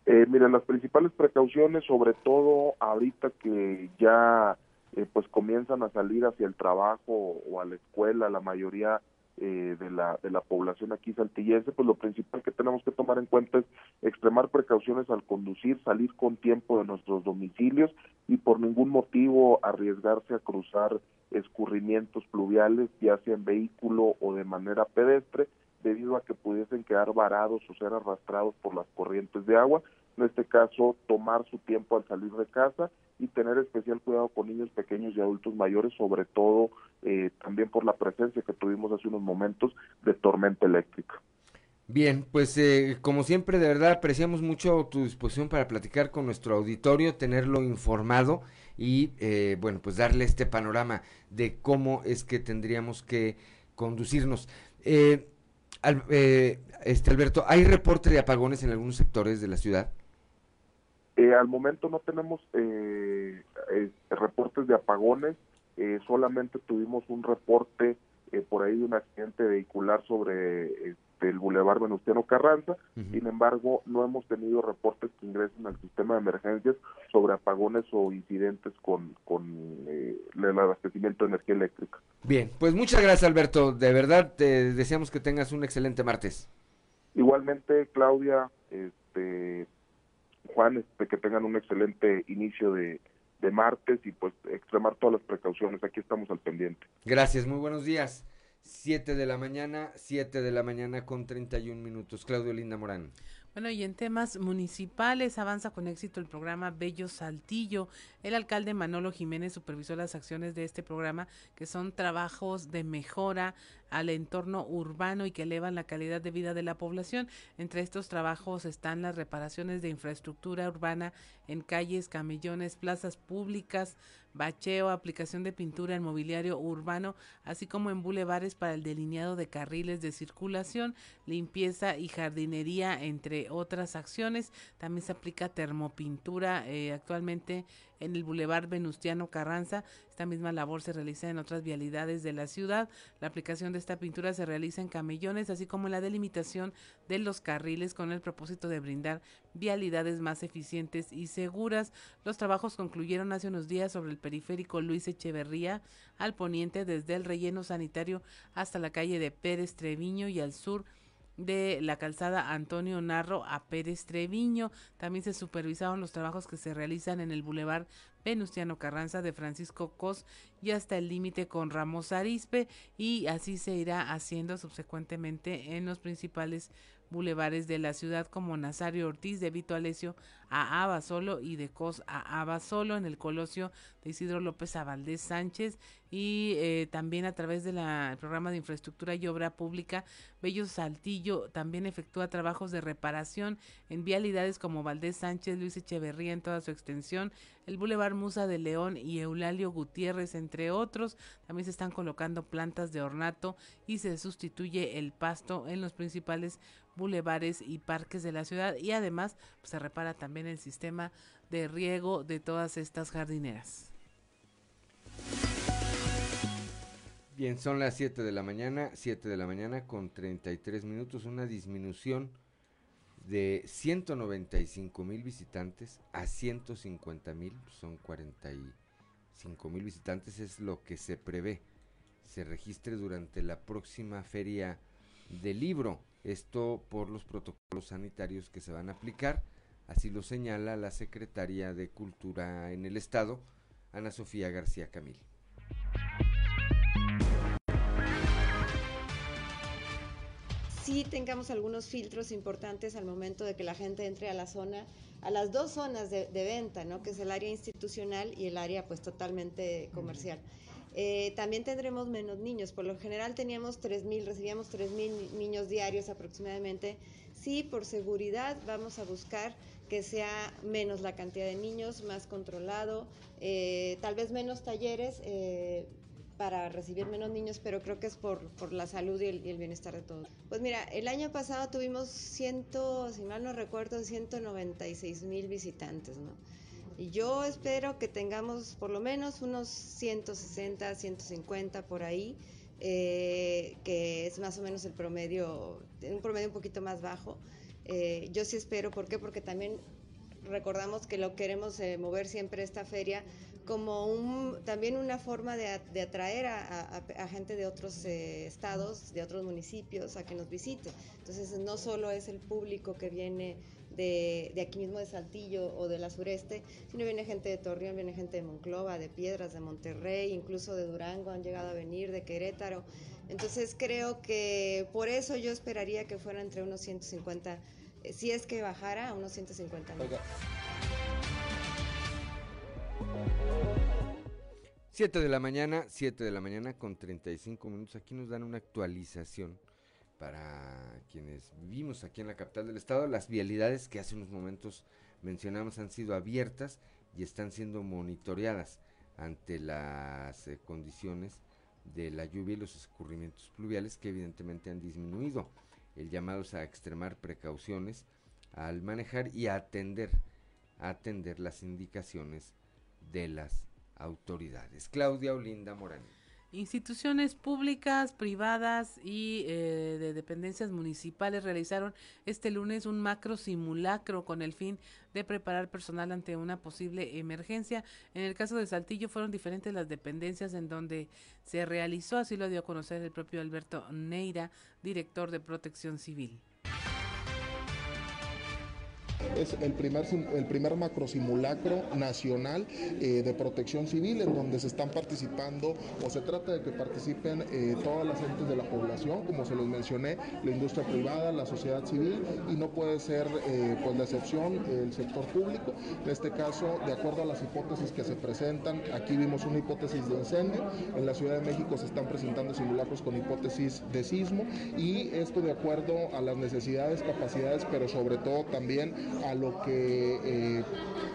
Eh, mira, las principales precauciones, sobre todo ahorita que ya eh, pues comienzan a salir hacia el trabajo o a la escuela, la mayoría eh, de, la, de la población aquí saltillense, pues lo principal que tenemos que tomar en cuenta es extremar precauciones al conducir, salir con tiempo de nuestros domicilios y por ningún motivo arriesgarse a cruzar escurrimientos pluviales, ya sea en vehículo o de manera pedestre, debido a que pudiesen quedar varados o ser arrastrados por las corrientes de agua. En este caso, tomar su tiempo al salir de casa y tener especial cuidado con niños pequeños y adultos mayores, sobre todo eh, también por la presencia que tuvimos hace unos momentos de tormenta eléctrica. Bien, pues eh, como siempre, de verdad apreciamos mucho tu disposición para platicar con nuestro auditorio, tenerlo informado y, eh, bueno, pues darle este panorama de cómo es que tendríamos que conducirnos. este Alberto, ¿hay reporte de apagones en algunos sectores de la ciudad? Eh, al momento no tenemos eh, eh, reportes de apagones, solamente tuvimos un reporte por ahí de un accidente vehicular sobre este, el Boulevard Venustiano Carranza, sin embargo no hemos tenido reportes que ingresen al sistema de emergencias sobre apagones o incidentes con, con el abastecimiento de energía eléctrica. Bien, pues muchas gracias Alberto, de verdad te deseamos que tengas un excelente martes. Igualmente Claudia, este Juan, este, que tengan un excelente inicio de, de martes y pues extremar todas las precauciones. Aquí estamos al pendiente. Gracias, muy buenos días. 7 de la mañana, 7 de la mañana con 31 minutos. Claudio Linda Morán. Bueno, y en temas municipales avanza con éxito el programa Bello Saltillo. El alcalde Manolo Jiménez supervisó las acciones de este programa, que son trabajos de mejora al entorno urbano y que elevan la calidad de vida de la población. Entre estos trabajos están las reparaciones de infraestructura urbana en calles, camellones, plazas públicas, bacheo, aplicación de pintura en mobiliario urbano, así como en bulevares para el delineado de carriles de circulación, limpieza y jardinería, entre otras acciones. También se aplica termopintura eh, actualmente en el Boulevard Venustiano Carranza. Esta misma labor se realiza en otras vialidades de la ciudad. La aplicación de esta pintura se realiza en camellones, así como en la delimitación de los carriles con el propósito de brindar vialidades más eficientes y seguras. Los trabajos concluyeron hace unos días sobre el periférico Luis Echeverría al poniente desde el relleno sanitario hasta la calle de Pérez Treviño y al sur de la calzada Antonio Narro a Pérez Treviño. También se supervisaron los trabajos que se realizan en el bulevar Venustiano Carranza de Francisco Cos y hasta el límite con Ramos Arispe y así se irá haciendo subsecuentemente en los principales bulevares de la ciudad como Nazario Ortiz de Vito Alesio a Abasolo y de Cos a Abasolo en el Colosio de Isidro López a Valdés Sánchez y eh, también a través del programa de infraestructura y obra pública Bello Saltillo también efectúa trabajos de reparación en vialidades como Valdés Sánchez, Luis Echeverría en toda su extensión, el Boulevard Musa de León y Eulalio Gutiérrez entre otros. También se están colocando plantas de ornato y se sustituye el pasto en los principales bulevares y parques de la ciudad y además pues, se repara también el sistema de riego de todas estas jardineras. Bien, son las 7 de la mañana, 7 de la mañana con 33 minutos, una disminución de 195 mil visitantes a 150 mil, son 45 mil visitantes, es lo que se prevé se registre durante la próxima feria del libro. Esto por los protocolos sanitarios que se van a aplicar, así lo señala la secretaria de Cultura en el Estado, Ana Sofía García Camil. sí tengamos algunos filtros importantes al momento de que la gente entre a la zona, a las dos zonas de, venta, ¿no? que es el área institucional y el área pues totalmente comercial. Eh, también tendremos menos niños. Por lo general teníamos 3.000, recibíamos 3.000 niños diarios aproximadamente. Sí, por seguridad vamos a buscar que sea menos la cantidad de niños, más controlado, eh, tal vez menos talleres. Eh, para recibir menos niños, pero creo que es por, por la salud y el, bienestar de todos. Pues mira, el año pasado tuvimos ciento, si mal no recuerdo, 196 mil visitantes, ¿no? Y yo espero que tengamos por lo menos unos 160, 150 por ahí, eh, que es más o menos el promedio, un promedio un poquito más bajo. Eh, yo sí espero, ¿por qué? Porque también recordamos que lo queremos eh, mover siempre esta feria como un, también una forma de, atraer a, gente de otros eh, estados, de otros municipios, a que nos visite. Entonces, no solo es el público que viene de, aquí mismo de Saltillo o de la sureste, sino viene gente de Torreón, viene gente de Monclova, de Piedras, de Monterrey, incluso de Durango han llegado a venir, de Querétaro. Entonces, creo que por eso yo esperaría que fuera entre unos 150, eh, si es que bajara a unos 150 mil. 7 de la mañana, 7 de la mañana con 35 minutos. Aquí nos dan una actualización para quienes vivimos aquí en la capital del estado. Las vialidades que hace unos momentos mencionamos han sido abiertas y están siendo monitoreadas ante las eh, condiciones de la lluvia y los escurrimientos pluviales que evidentemente han disminuido. El llamado a extremar precauciones al manejar y a atender, atender las indicaciones de las autoridades. Claudia Olinda Morán. Instituciones públicas, privadas y eh, de dependencias municipales realizaron este lunes un macro simulacro con el fin de preparar personal ante una posible emergencia. En el caso de Saltillo fueron diferentes las dependencias en donde se realizó, así lo dio a conocer el propio Alberto Neira, director de Protección Civil. Es el primer, el primer macro simulacro nacional eh, de protección civil en donde se están participando o se trata de que participen eh, todas las entes de la población, como se los mencioné, la industria privada, la sociedad civil y no puede ser eh, pues la excepción el sector público. En este caso, de acuerdo a las hipótesis que se presentan, aquí vimos una hipótesis de incendio, en la Ciudad de México se están presentando simulacros con hipótesis de sismo y esto de acuerdo a las necesidades, capacidades, pero sobre todo también a lo que eh,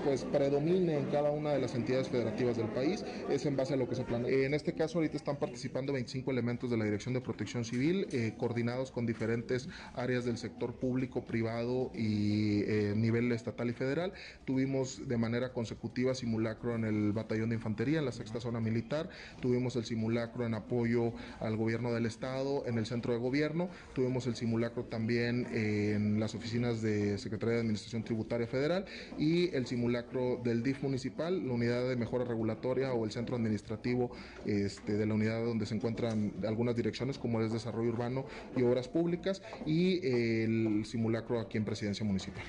pues predomine en cada una de las entidades federativas del país, es en base a lo que se planea. En este caso ahorita están participando 25 elementos de la Dirección de Protección Civil, eh, coordinados con diferentes áreas del sector público, privado y eh, nivel estatal y federal. Tuvimos de manera consecutiva simulacro en el Batallón de Infantería, en la sexta zona militar, tuvimos el simulacro en apoyo al gobierno del estado, en el centro de gobierno, tuvimos el simulacro también en las oficinas de Secretaría de Administración Tributaria Federal y el simulacro del DIF municipal, la unidad de mejora regulatoria o el centro administrativo este, de la unidad donde se encuentran algunas direcciones como es desarrollo urbano y obras públicas y el simulacro aquí en presidencia municipal.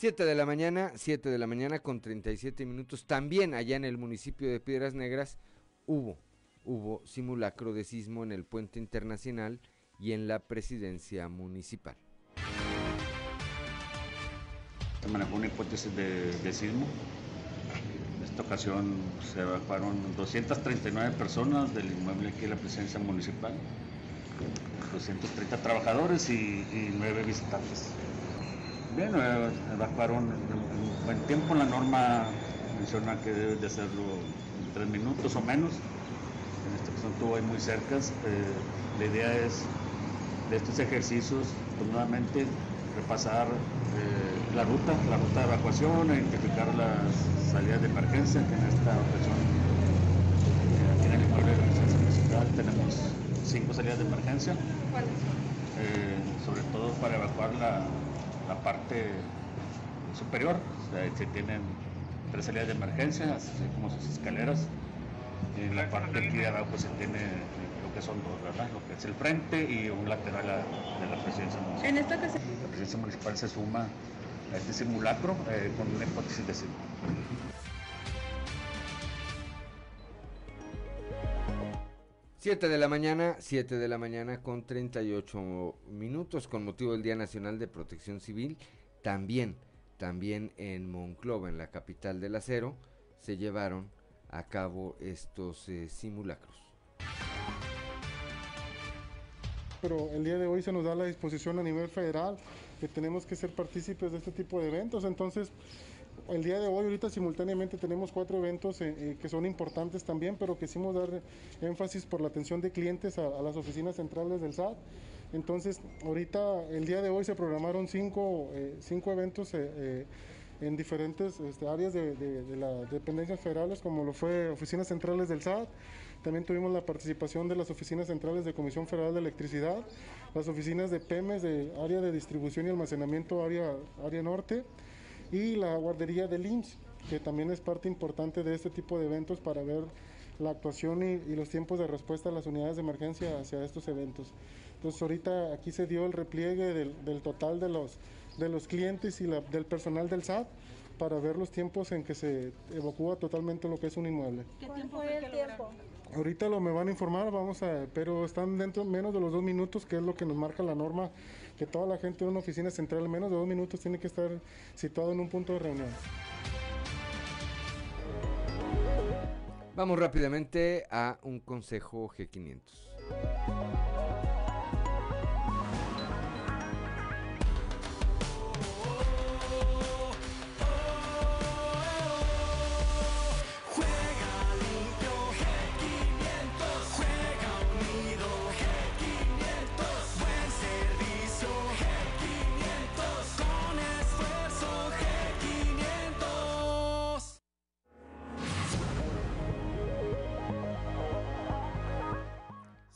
7 de la mañana, 7 de la mañana con 37 minutos. También allá en el municipio de Piedras Negras hubo, hubo simulacro de sismo en el puente internacional y en la presidencia municipal. Se manejó una hipótesis de, sismo. En esta ocasión se evacuaron 239 personas del inmueble aquí en la presidencia municipal, 230 trabajadores y, y 9 visitantes. Bien, eh, evacuaron en buen tiempo. La norma menciona que deben de hacerlo en tres minutos o menos. En esta ocasión estuvo ahí muy cerca. Eh, la idea es de estos ejercicios, pues, nuevamente repasar eh, la ruta, la ruta de evacuación, identificar las salidas de emergencia, que en esta ocasión eh, aquí en el inmueble de presidencia municipal tenemos cinco salidas de emergencia. Eh, sobre todo para evacuar la, la parte superior, o sea, se tienen tres salidas de emergencia, así como sus escaleras. En la parte aquí de abajo se tiene que son dos, ¿verdad? Lo que es el frente y un lateral a- de la presidencia municipal. En esta ocasión. La presidencia municipal se suma a este simulacro eh, con una hipótesis de sismo. 7 de la mañana, 7 de la mañana con 38 minutos con motivo del Día Nacional de Protección Civil. También, también en Monclova, en la capital del acero, se llevaron a cabo estos eh, simulacros. Pero el día de hoy se nos da la disposición a nivel federal que tenemos que ser partícipes de este tipo de eventos. Entonces, el día de hoy, ahorita simultáneamente tenemos cuatro eventos eh, eh, que son importantes también, pero quisimos dar énfasis por la atención de clientes a, a las oficinas centrales del SAT. Entonces, ahorita, el día de hoy se programaron cinco, eh, cinco eventos. eh, eh, en diferentes este, áreas de, de- de las dependencias federales, como lo fue oficinas centrales del SAT. También tuvimos la participación de las oficinas centrales de Comisión Federal de Electricidad, las oficinas de PEMES de área de distribución y almacenamiento, área, área norte, y la guardería del IMSS, que también es parte importante de este tipo de eventos para ver la actuación y, y los tiempos de respuesta a las unidades de emergencia hacia estos eventos. Entonces ahorita aquí se dio el repliegue del, del total de los, de los clientes y la- del personal del SAT para ver los tiempos en que se evacúa totalmente lo que es un inmueble. ¿Qué tiempo fue el tiempo? Ahorita lo me van a informar, vamos a, pero están dentro menos de los dos minutos, que es lo que nos marca la norma, que toda la gente de una oficina central en menos de dos minutos tiene que estar situado en un punto de reunión. Vamos rápidamente a un consejo G500.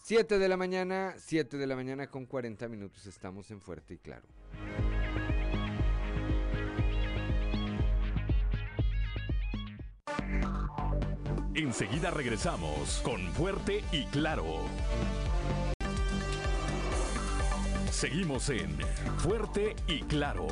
7 de la mañana, 7 de la mañana con 40 minutos, estamos en Fuerte y Claro. Enseguida regresamos con Fuerte y Claro. Seguimos en Fuerte y Claro.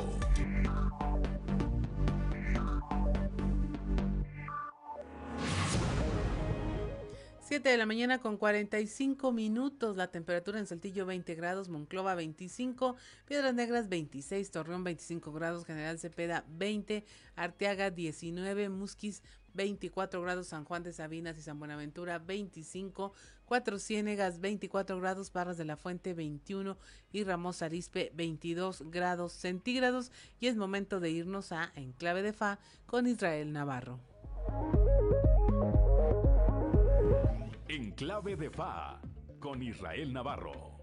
Siete de la mañana con 45 minutos, la temperatura en Saltillo 20 grados, Monclova 25, Piedras Negras 26, Torreón 25 grados, General Cepeda 20, Arteaga 19, Musquis 24 grados, San Juan de Sabinas y San Buenaventura 25, Cuatro Ciénegas 24 grados, Barras de la Fuente 21 y Ramos Arispe 22 grados centígrados. Y es momento de irnos a Enclave de Fa con Israel Navarro. En clave de FA con Israel Navarro.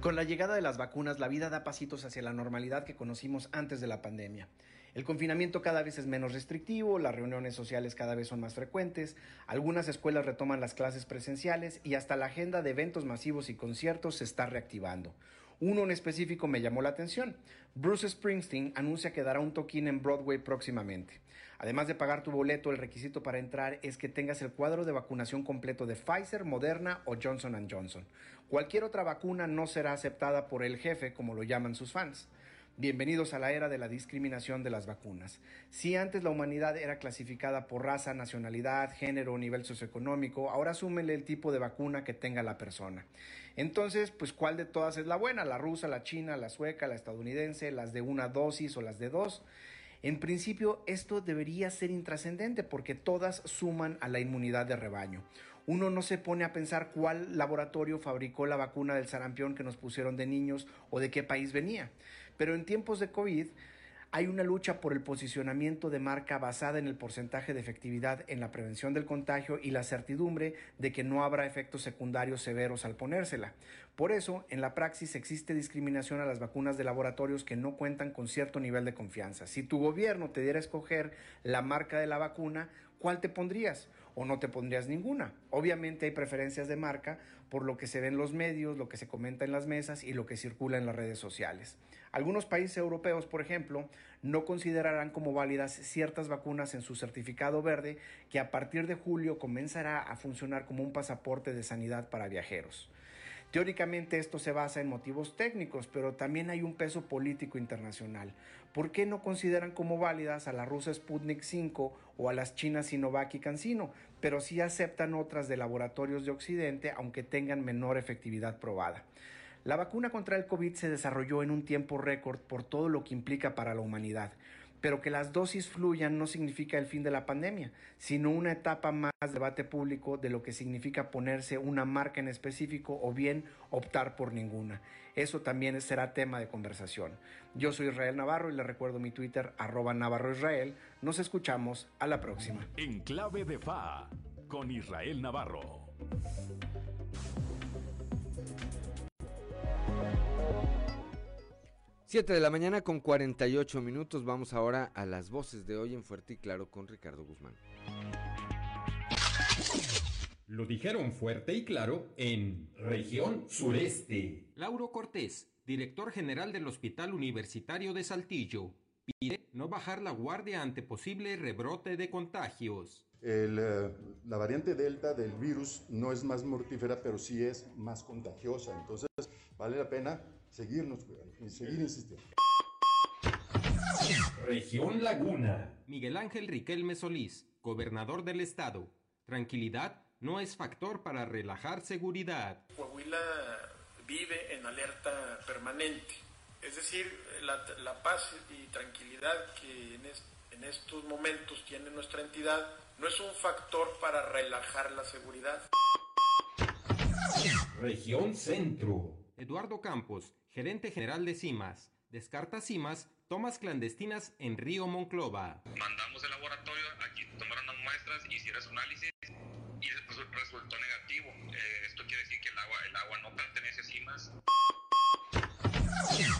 Con la llegada de las vacunas, la vida da pasitos hacia la normalidad que conocimos antes de la pandemia. El confinamiento cada vez es menos restrictivo, las reuniones sociales cada vez son más frecuentes, algunas escuelas retoman las clases presenciales y hasta la agenda de eventos masivos y conciertos se está reactivando. Uno en específico me llamó la atención. Bruce Springsteen anuncia que dará un toquín en Broadway próximamente. Además de pagar tu boleto, el requisito para entrar es que tengas el cuadro de vacunación completo de Pfizer, Moderna o Johnson Johnson. Cualquier otra vacuna no será aceptada por el jefe, como lo llaman sus fans. Bienvenidos a la era de la discriminación de las vacunas. Si antes la humanidad era clasificada por raza, nacionalidad, género o nivel socioeconómico, ahora súmele el tipo de vacuna que tenga la persona. Entonces, pues ¿cuál de todas es la buena? ¿La rusa, la china, la sueca, la estadounidense, las de una dosis o las de dos? En principio, esto debería ser intrascendente porque todas suman a la inmunidad de rebaño. Uno no se pone a pensar cuál laboratorio fabricó la vacuna del sarampión que nos pusieron de niños o de qué país venía. Pero en tiempos de COVID hay una lucha por el posicionamiento de marca basada en el porcentaje de efectividad en la prevención del contagio y la certidumbre de que no habrá efectos secundarios severos al ponérsela. Por eso, en la praxis existe discriminación a las vacunas de laboratorios que no cuentan con cierto nivel de confianza. Si tu gobierno te diera a escoger la marca de la vacuna, ¿cuál te pondrías? ¿O no te pondrías ninguna? Obviamente hay preferencias de marca por lo que se ve en los medios, lo que se comenta en las mesas y lo que circula en las redes sociales. Algunos países europeos, por ejemplo, no considerarán como válidas ciertas vacunas en su certificado verde que a partir de julio comenzará a funcionar como un pasaporte de sanidad para viajeros. Teóricamente esto se basa en motivos técnicos, pero también hay un peso político internacional. ¿Por qué no consideran como válidas a la rusa Sputnik 5 o a las chinas Sinovac y CanSino, pero sí aceptan otras de laboratorios de Occidente aunque tengan menor efectividad probada? La vacuna contra el COVID se desarrolló en un tiempo récord por todo lo que implica para la humanidad. Pero que las dosis fluyan no significa el fin de la pandemia, sino una etapa más de debate público de lo que significa ponerse una marca en específico o bien optar por ninguna. Eso también será tema de conversación. Yo soy Israel Navarro y le recuerdo mi Twitter arroba Navarro Israel. Nos escuchamos a la próxima. En clave de FA con Israel Navarro. Siete de la mañana con 48 minutos. Vamos ahora a las voces de hoy en Fuerte y Claro con Ricardo Guzmán. Lo dijeron fuerte y claro en región sureste. Lauro Cortés, director general del Hospital Universitario de Saltillo, pide no bajar la guardia ante posible rebrote de contagios. El, eh, la variante Delta del virus no es más mortífera, pero sí es más contagiosa. Entonces, vale la pena seguirnos cuidando y seguir insistiendo. Región Laguna. Miguel Ángel Riquelme Solís, gobernador del estado. Tranquilidad no es factor para relajar seguridad. Coahuila vive en alerta permanente. Es decir, la, la paz y tranquilidad que en, es, en estos momentos tiene nuestra entidad no es un factor para relajar la seguridad. Región Centro. Eduardo Campos, gerente general de CIMAS, descarta CIMAS tomas clandestinas en Río Monclova. Mandamos el laboratorio, aquí tomaron las muestras, hicieron su análisis y resultó negativo. Eh, esto quiere decir que el agua, el agua no pertenece a CIMAS.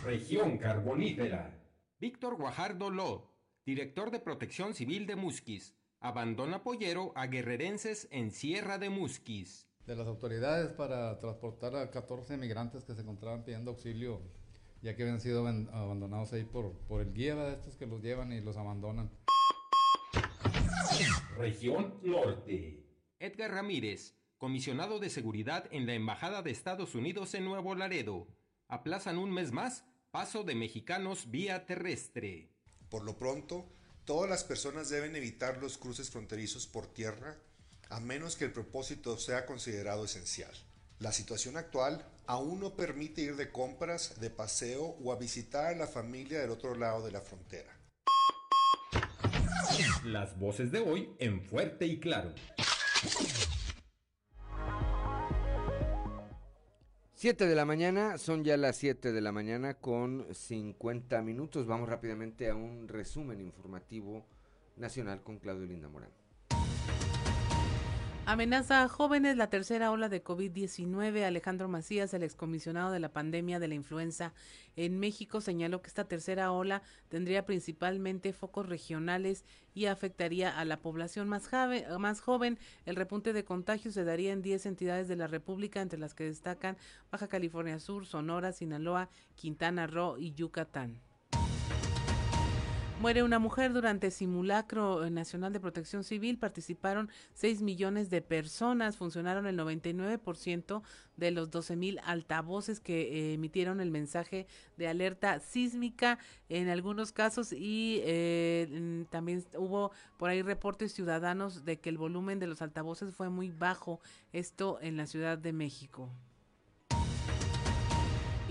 Región Carbonífera. Víctor Guajardo Ló, director de Protección Civil de Musquis, abandona pollero a guerrerenses en Sierra de Musquis. De las autoridades para transportar a 14 migrantes que se encontraban pidiendo auxilio, ya que habían sido aban- abandonados ahí por, por el guía de estos que los llevan y los abandonan. Región Norte. Edgar Ramírez, comisionado de seguridad en la Embajada de Estados Unidos en Nuevo Laredo. Aplazan un mes más paso de mexicanos vía terrestre. Por lo pronto, todas las personas deben evitar los cruces fronterizos por tierra a menos que el propósito sea considerado esencial. La situación actual aún no permite ir de compras, de paseo o a visitar a la familia del otro lado de la frontera. Las voces de hoy en Fuerte y Claro. 7 de la mañana, son ya las 7 de la mañana con 50 minutos. Vamos rápidamente a un resumen informativo nacional con Claudio Linda Morán. Amenaza a jóvenes la tercera ola de COVID-19. Alejandro Macías, el excomisionado de la pandemia de la influenza en México, señaló que esta tercera ola tendría principalmente focos regionales y afectaría a la población más, jave- más joven. El repunte de contagios se daría en 10 entidades de la República, entre las que destacan Baja California Sur, Sonora, Sinaloa, Quintana Roo y Yucatán. Muere una mujer durante simulacro eh, nacional de protección civil. Participaron 6 millones de personas. Funcionaron el 99% de los 12 mil altavoces que eh, emitieron el mensaje de alerta sísmica en algunos casos y eh, mm, también hubo por ahí reportes ciudadanos de que el volumen de los altavoces fue muy bajo. Esto en la Ciudad de México.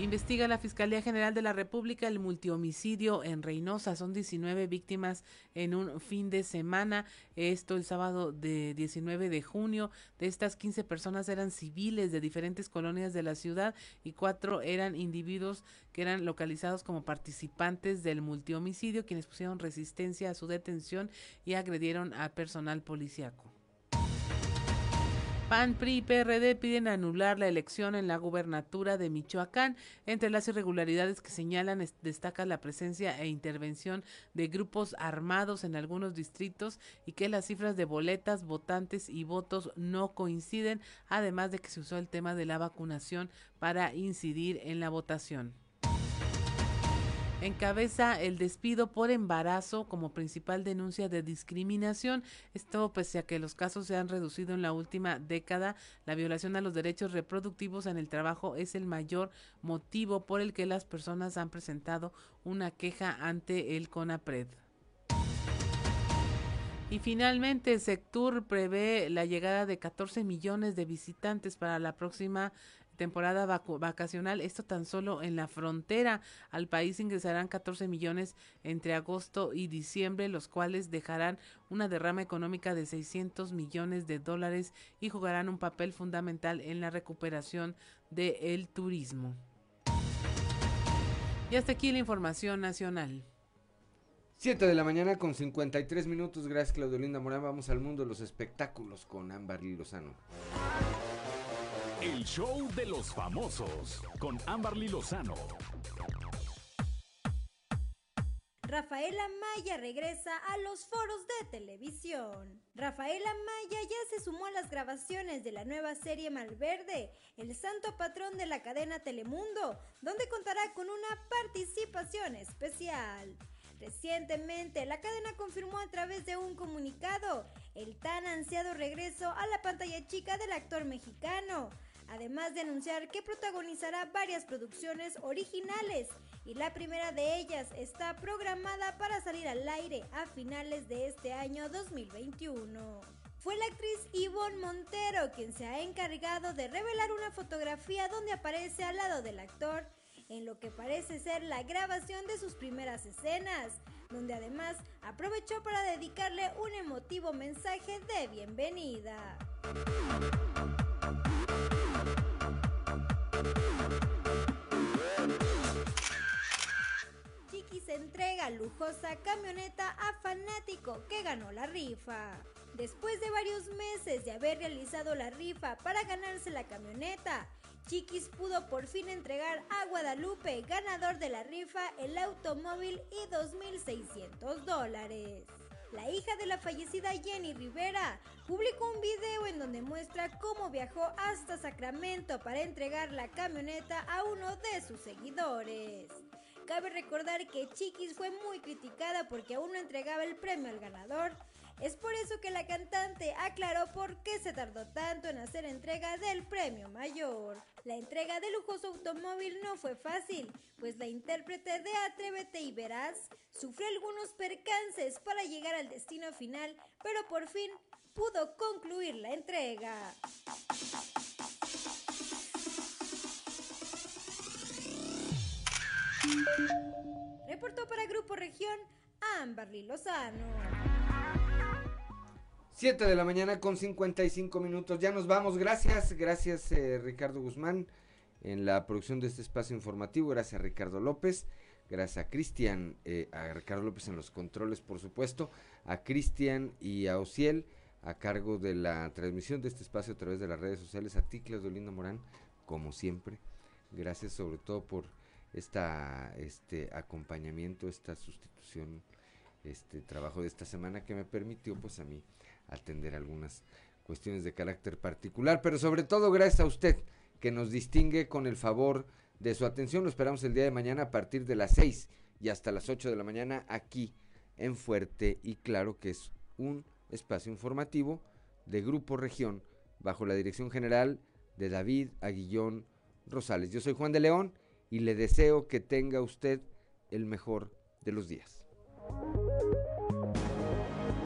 Investiga la Fiscalía General de la República el multihomicidio en Reynosa. Son 19 víctimas en un fin de semana. Esto el sábado de 19 de junio. De estas 15 personas eran civiles de diferentes colonias de la ciudad y cuatro eran individuos que eran localizados como participantes del multihomicidio, quienes pusieron resistencia a su detención y agredieron a personal policiaco. PAN, PRI y PRD piden anular la elección en la gubernatura de Michoacán. Entre las irregularidades que señalan es- destaca la presencia e intervención de grupos armados en algunos distritos y que las cifras de boletas, votantes y votos no coinciden, además de que se usó el tema de la vacunación para incidir en la votación. Encabeza el despido por embarazo como principal denuncia de discriminación. Esto pese a que los casos se han reducido en la última década. La violación a los derechos reproductivos en el trabajo es el mayor motivo por el que las personas han presentado una queja ante el CONAPRED. Y finalmente, Sectur prevé la llegada de 14 millones de visitantes para la próxima temporada vacacional. Esto tan solo en la frontera. Al país ingresarán 14 millones entre agosto y diciembre, los cuales dejarán una derrama económica de 600 millones de dólares y jugarán un papel fundamental en la recuperación del turismo. Y hasta aquí la información nacional. 7 de la mañana con 53 minutos. Gracias, Claudio Linda Morán. Vamos al mundo de los espectáculos con Ámbar Lozano. El show de los famosos con Amberly Lozano. Rafaela Maya regresa a los foros de televisión. Rafaela Maya ya se sumó a las grabaciones de la nueva serie Malverde, el santo patrón de la cadena Telemundo, donde contará con una participación especial. Recientemente, la cadena confirmó a través de un comunicado el tan ansiado regreso a la pantalla chica del actor mexicano, además de anunciar que protagonizará varias producciones originales y la primera de ellas está programada para salir al aire a finales de este año 2021. Fue la actriz Yvonne Montero quien se ha encargado de revelar una fotografía donde aparece al lado del actor en lo que parece ser la grabación de sus primeras escenas, donde además aprovechó para dedicarle un emotivo mensaje de bienvenida. Entrega lujosa camioneta a fanático que ganó la rifa. Después de varios meses de haber realizado la rifa para ganarse la camioneta, Chiquis pudo por fin entregar a Guadalupe, ganador de la rifa, el automóvil y 2.600 dólares. La hija de la fallecida Jenny Rivera publicó un video en donde muestra cómo viajó hasta Sacramento para entregar la camioneta a uno de sus seguidores. Cabe recordar que Chiquis fue muy criticada porque aún no entregaba el premio al ganador Es por eso que la cantante aclaró por qué se tardó tanto en hacer entrega del premio mayor. La entrega del lujoso automóvil no fue fácil, pues la intérprete de Atrévete y Verás sufrió algunos percances para llegar al destino final, pero por fin pudo concluir la entrega. Reportó para Grupo Región Amberly Lozano. 7 de la mañana con 55 minutos. Ya nos vamos. Gracias, gracias eh, Ricardo Guzmán en la producción de este espacio informativo. Gracias a Ricardo López. Gracias a Cristian, eh, a Ricardo López en los controles, por supuesto. A Cristian y a Ociel a cargo de la transmisión de este espacio a través de las redes sociales. A ti, Claudio Linda Morán, como siempre. Gracias sobre todo por esta, este acompañamiento, esta sustitución, este trabajo de esta semana que me permitió pues a mí atender algunas cuestiones de carácter particular, pero sobre todo gracias a usted que nos distingue con el favor de su atención. Lo esperamos el día de mañana a partir de las 6 y hasta las 8 de la mañana aquí en Fuerte y Claro, que es un espacio informativo de Grupo Región bajo la dirección general de David Aguillón Rosales. Yo soy Juan de León y le deseo que tenga usted el mejor de los días.